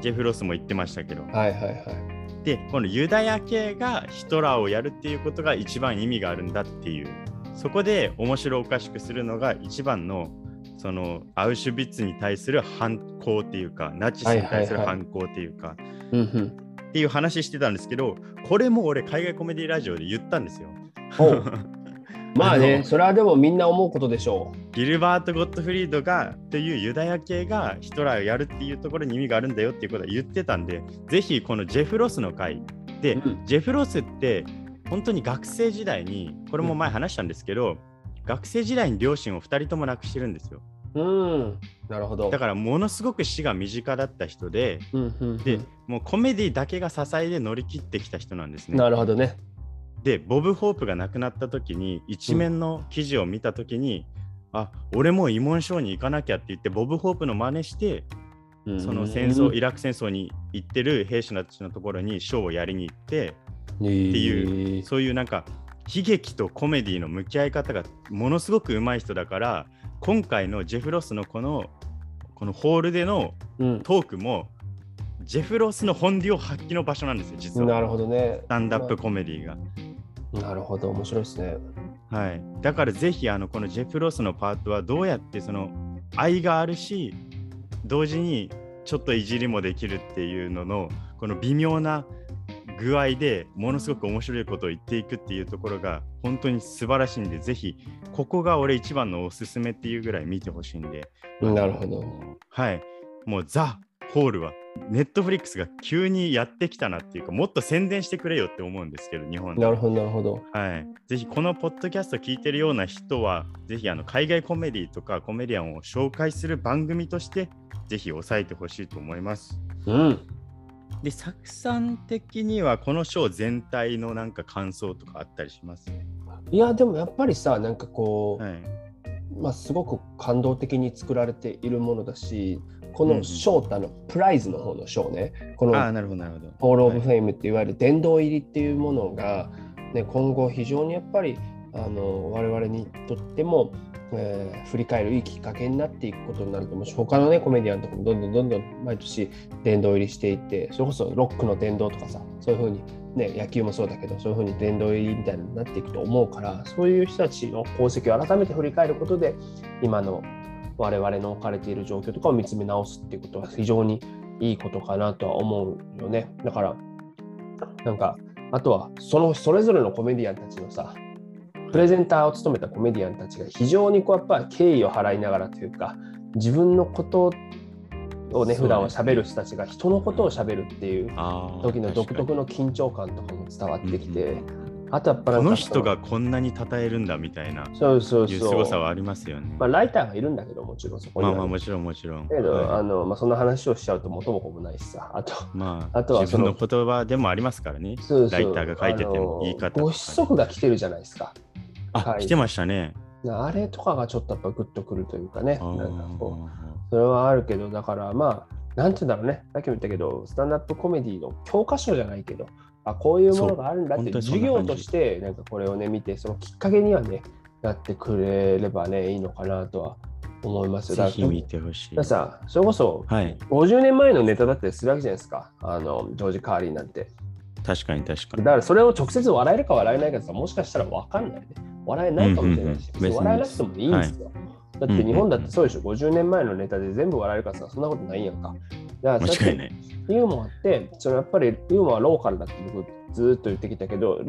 Speaker 1: ジェフ・ロスも言ってましたけど
Speaker 2: はいはいはい。
Speaker 1: でこのユダヤ系がヒトラーをやるっていうことが一番意味があるんだっていうそこで面白おかしくするのが一番のそのアウシュビッツに対する反抗っていうかナチスに対する反抗っていうか。っていう話してたんですけどこれも俺海外コメディラジオで言ったんですよ。
Speaker 2: まあ
Speaker 1: あ
Speaker 2: ね、
Speaker 1: の
Speaker 2: それはでもみんな思うことでしょ
Speaker 1: ギルバート・ゴットフリードがというユダヤ系がヒトラーをやるっていうところに意味があるんだよっていうことは言ってたんでぜひこのジェフ・ロスの回で、
Speaker 2: うん
Speaker 1: ジェフ・ロスって本当に学生時代にこれも前話したんですけど、学生時代に両親を2人とも亡くしてるんですよ
Speaker 2: う。うん。なるほど。
Speaker 1: だからものすごく死が身近だった人で
Speaker 2: うんうんうん
Speaker 1: でもうコメディだけが支えで乗り切ってきた人なんですね
Speaker 2: なるほどね。
Speaker 1: でボブ・ホープが亡くなった時に一面の記事を見た時に、あ俺もう慰問賞に行かなきゃって言ってボブ・ホープの真似してその戦争、イラク戦争に行ってる兵士たちのところにショーをやりに行って
Speaker 2: って
Speaker 1: いう
Speaker 2: う。
Speaker 1: そういうなんか悲劇とコメディの向き合い方がものすごく上手い人だから今回のジェフ・ロスのこのこのホールでの
Speaker 2: うん。
Speaker 1: トークもジェフ・ロスの本領発揮の場所なんですよ実は
Speaker 2: なるほどね
Speaker 1: ス。タンダップコメディが。
Speaker 2: なるほど、面白いですね。
Speaker 1: はい、だからぜひあのこのジェフ・ロスのパートはどうやってその愛があるし同時にちょっといじりもできるっていうののこの微妙な具合でものすごく面白いことを言っていくっていうところが本当に素晴らしいんでぜひここが俺一番のおすすめっていうぐらい見てほしいんで。
Speaker 2: なるほど。
Speaker 1: はい。もうザ・ホールはネットフリックスが急にやってきたなっていうかもっと宣伝してくれよって思うんですけど日本で
Speaker 2: なるほど、なるほど。
Speaker 1: はい、ぜひこのポッドキャスト聞いてるような人は、ぜひあの海外コメディとかコメディアンを紹介する番組として、ぜひ押さえてほしいと思います。
Speaker 2: うん。
Speaker 1: で、サクさん的にはこのショー全体のなんか感想とかあったりします？
Speaker 2: いや、でもやっぱりさ、なんかこう、
Speaker 1: はい。
Speaker 2: まあ、すごく感動的に作られているものだし、このショーってあの、プライズの方のショーね、この。ホール・オブ・
Speaker 1: はい
Speaker 2: フェイムっていわゆる殿堂入りっていうものが、ね、今後非常にやっぱりあの我々にとっても、えー振り返るいいきっかけになっていくことになると思うし他のねコメディアンとかもどんどんどんどん毎年殿堂入りしていってそれこそロックの殿堂とかさそういうふうにね野球もそうだけどそういうふうに殿堂入りみたいになっていくと思うからそういう人たちの功績を改めて振り返ることで今の我々の置かれている状況とかを見つめ直すっていうことは非常にいいことかなとは思うよね。だからなんかあとはそのそれぞれのコメディアンたちのさプレゼンターを務めたコメディアンたちが非常にこうやっぱ敬意を払いながらというか自分のことをね普段は喋る人たちが人のことを喋るっていう時の独特の緊張感とかも伝わってきて、
Speaker 1: うん
Speaker 2: あとやっぱ
Speaker 1: この人がこんなに称えるんだみたいな
Speaker 2: そうそう
Speaker 1: いう。
Speaker 2: そう
Speaker 1: 凄さはありますよね。
Speaker 2: まあ、ライターがいるんだけどもちろんそこに
Speaker 1: まあまあもちろんもちろん。
Speaker 2: だけど、
Speaker 1: はい。
Speaker 2: あのまあ、そんな話をしちゃうと元も子もないしさ。あと
Speaker 1: まあ
Speaker 2: あとはその
Speaker 1: 自分の言葉でもありますからね。
Speaker 2: そうそう。
Speaker 1: ライターが書いてても言い方
Speaker 2: ご子息が来てるじゃないですか。
Speaker 1: あ、来てましたね。
Speaker 2: あれとかがちょっとやっぱグッとくるというかね。
Speaker 1: あ
Speaker 2: なんかこう。
Speaker 1: ー
Speaker 2: それはあるけどだからまあなんて言うんだろうね。さっきも言ったけどスタンダップコメディの教科書じゃないけどあこういうものがあるんだって授業としてなんかこれをね見てそのきっかけにはねなってくれればねいいのかなとは思います
Speaker 1: ぜひ見てほしい。
Speaker 2: だ。さそれこそ
Speaker 1: はい。
Speaker 2: 50年前のネタだったりするわけじゃないですか？あのジョージ・カーリーなんて。
Speaker 1: 確かに確かに。
Speaker 2: だからそれを直接笑えるか笑えないかってさもしかしたら分かんないね。笑えないかもしれないし、
Speaker 1: うんうん
Speaker 2: 笑えなくてもいいんですよ、だって日本だってそうでしょ、50年前のネタで全部笑えるからさ、そんなことないやんか。だから
Speaker 1: 間違いない。
Speaker 2: ユーモアって、それやっぱりユーモアはローカルだって僕ずーっと言ってきたけど、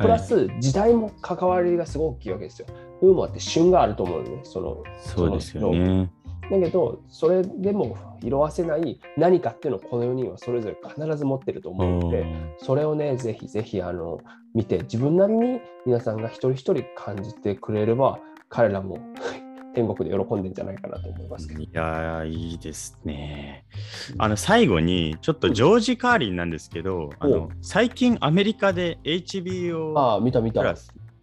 Speaker 2: プラス時代も関わりがすごく大きいわけですよ。ユーモアって旬があると思うのね、その。
Speaker 1: そうですよね。
Speaker 2: だけど、それでも色あせない何かっていうのをこの4人はそれぞれ必ず持ってると思うので、それをね、ぜひぜひあの見て、自分なりに皆さんが一人一人感じてくれれば、彼らも天国で喜んでんじゃないかなと思いますけど。
Speaker 1: いやー、いいですね。あの最後に、ちょっとジョージ・カーリンなんですけど、あの最近アメリカで HBO
Speaker 2: ああ、見た見た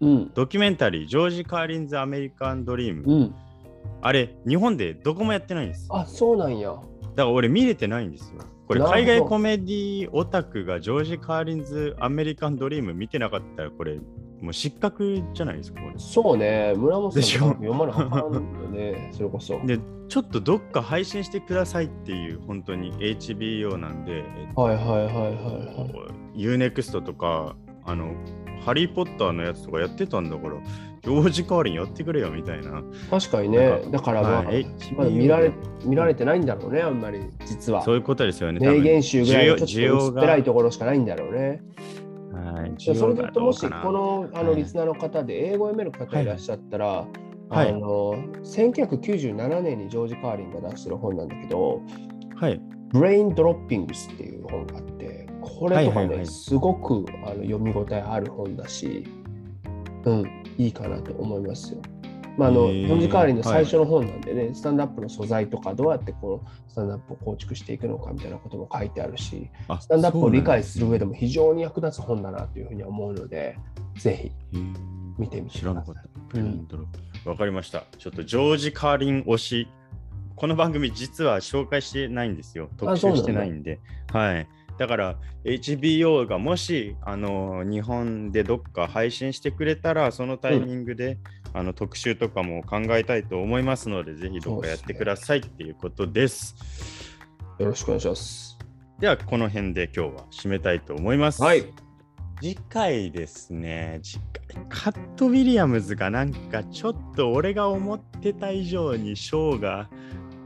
Speaker 2: うん。
Speaker 1: ドキュメンタリー、ジョージ・カーリンズ・アメリカン・ドリーム、
Speaker 2: うん。
Speaker 1: あれ、日本でどこもやってないんです。だか
Speaker 2: あ、そうなんや。
Speaker 1: ら俺見れてないんですよ。これ、海外コメディオタクがジョージ・カーリンズ・アメリカン・ドリーム見てなかったら、これ、もう失格じゃないですか、これ。
Speaker 2: そうね、村本さん読まなあかんよね、それこそ。
Speaker 1: で、ちょっとどっか配信してくださいっていう、本当に HBO なんで、えっと
Speaker 2: はいはいはいはいはい。
Speaker 1: UNEXT とか、あの、ハリー・ポッターのやつとかやってたんだから、ジョージ・カーリンやってくれよみたいな。
Speaker 2: 確かにね
Speaker 1: か、
Speaker 2: だからまあ、
Speaker 1: はい
Speaker 2: まだ見られ見られてないんだろうね、あんまり実は。
Speaker 1: そういうことですよね。
Speaker 2: 名言集ぐらいちょっと薄っぺらいところしかないんだろうね。
Speaker 1: はい、
Speaker 2: それでと、もしこのあのリスナーの方で英語読める方いらっしゃったら、
Speaker 1: はい。
Speaker 2: あの1997年にジョージ・カーリンが出してる本なんだけど、
Speaker 1: はい、
Speaker 2: Brain Droppings っていう本があって、これとかね、
Speaker 1: はいはいはい。
Speaker 2: すごくあの読み応えある本だし、うん、いいかなと思いますよ。まあ、あの
Speaker 1: へー
Speaker 2: ジョージ・カーリンの最初の本なんでね、スタンダップの素材とかどうやってこのスタンダップを構築していくのかみたいなことも書いてあるし、
Speaker 1: あ
Speaker 2: スタンダップを理解
Speaker 1: そ
Speaker 2: する上でも非常に役立つ本だなというふうには思うので、ぜひ見てみて
Speaker 1: 知らなかった。
Speaker 2: うん
Speaker 1: わかりました。ちょっとジョージ・カーリン推し、この番組実は紹介してないんですよ。特集してないんで。はい。だから HBO がもしあの日本でどっか配信してくれたらそのタイミングで、あの特集とかも考えたいと思いますのでぜひどっかやってくださいっていうことです。
Speaker 2: よろしくお願いします。
Speaker 1: ではこの辺で今日は締めたいと思います。
Speaker 2: はい。
Speaker 1: 次回ですね、次回、カット・ウィリアムズがなんかちょっと俺が思ってた以上にショーが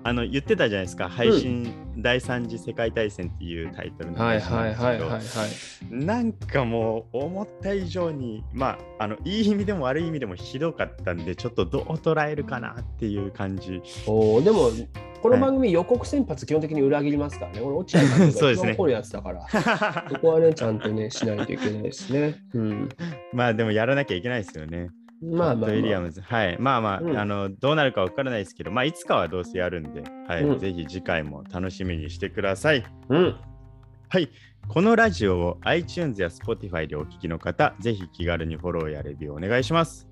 Speaker 1: あの言ってたじゃないですか、配信第三次世界大戦っていうタイトルなんですけど
Speaker 2: はいはいはい。
Speaker 1: なんかもう思った以上に、まあ、あのいい意味でも悪い意味でもひどかったんで、ちょっとどう捉えるかなっていう感じ。
Speaker 2: おーでも、この番組予告先発基本的に裏切りますからね。俺、落合監督が
Speaker 1: そうですね
Speaker 2: 一番怒るやつだから。そこはね、ちゃんとね、しないといけないですね。うん。
Speaker 1: まあでもやらなきゃいけないですよね。
Speaker 2: まあまあ、
Speaker 1: カットウィリア
Speaker 2: まあ。
Speaker 1: ムズ。はい。まあまあ、
Speaker 2: うん
Speaker 1: あの、どうなるかわからないですけど、まあ、いつかはどうせやるんで、はい。
Speaker 2: うん
Speaker 1: ぜひ次回も楽しみにしてください。
Speaker 2: うん。
Speaker 1: はい。このラジオを iTunes や Spotify でお聞きの方、ぜひ気軽にフォローやレビューお願いします。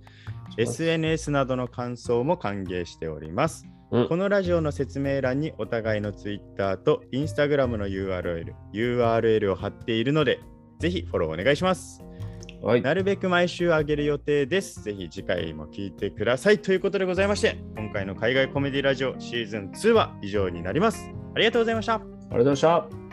Speaker 1: SNS などの感想も歓迎しております。
Speaker 2: うん
Speaker 1: このラジオの説明欄にお互いの Twitter と Instagram の URL、URL を貼っているので、ぜひフォローお願いします。
Speaker 2: はい。
Speaker 1: なるべく毎週上げる予定です。ぜひ次回も聞いてください。ということでございまして、今回の海外コメディラジオシーズン2は以上になります。ありがとうございました。
Speaker 2: ありがとうございました。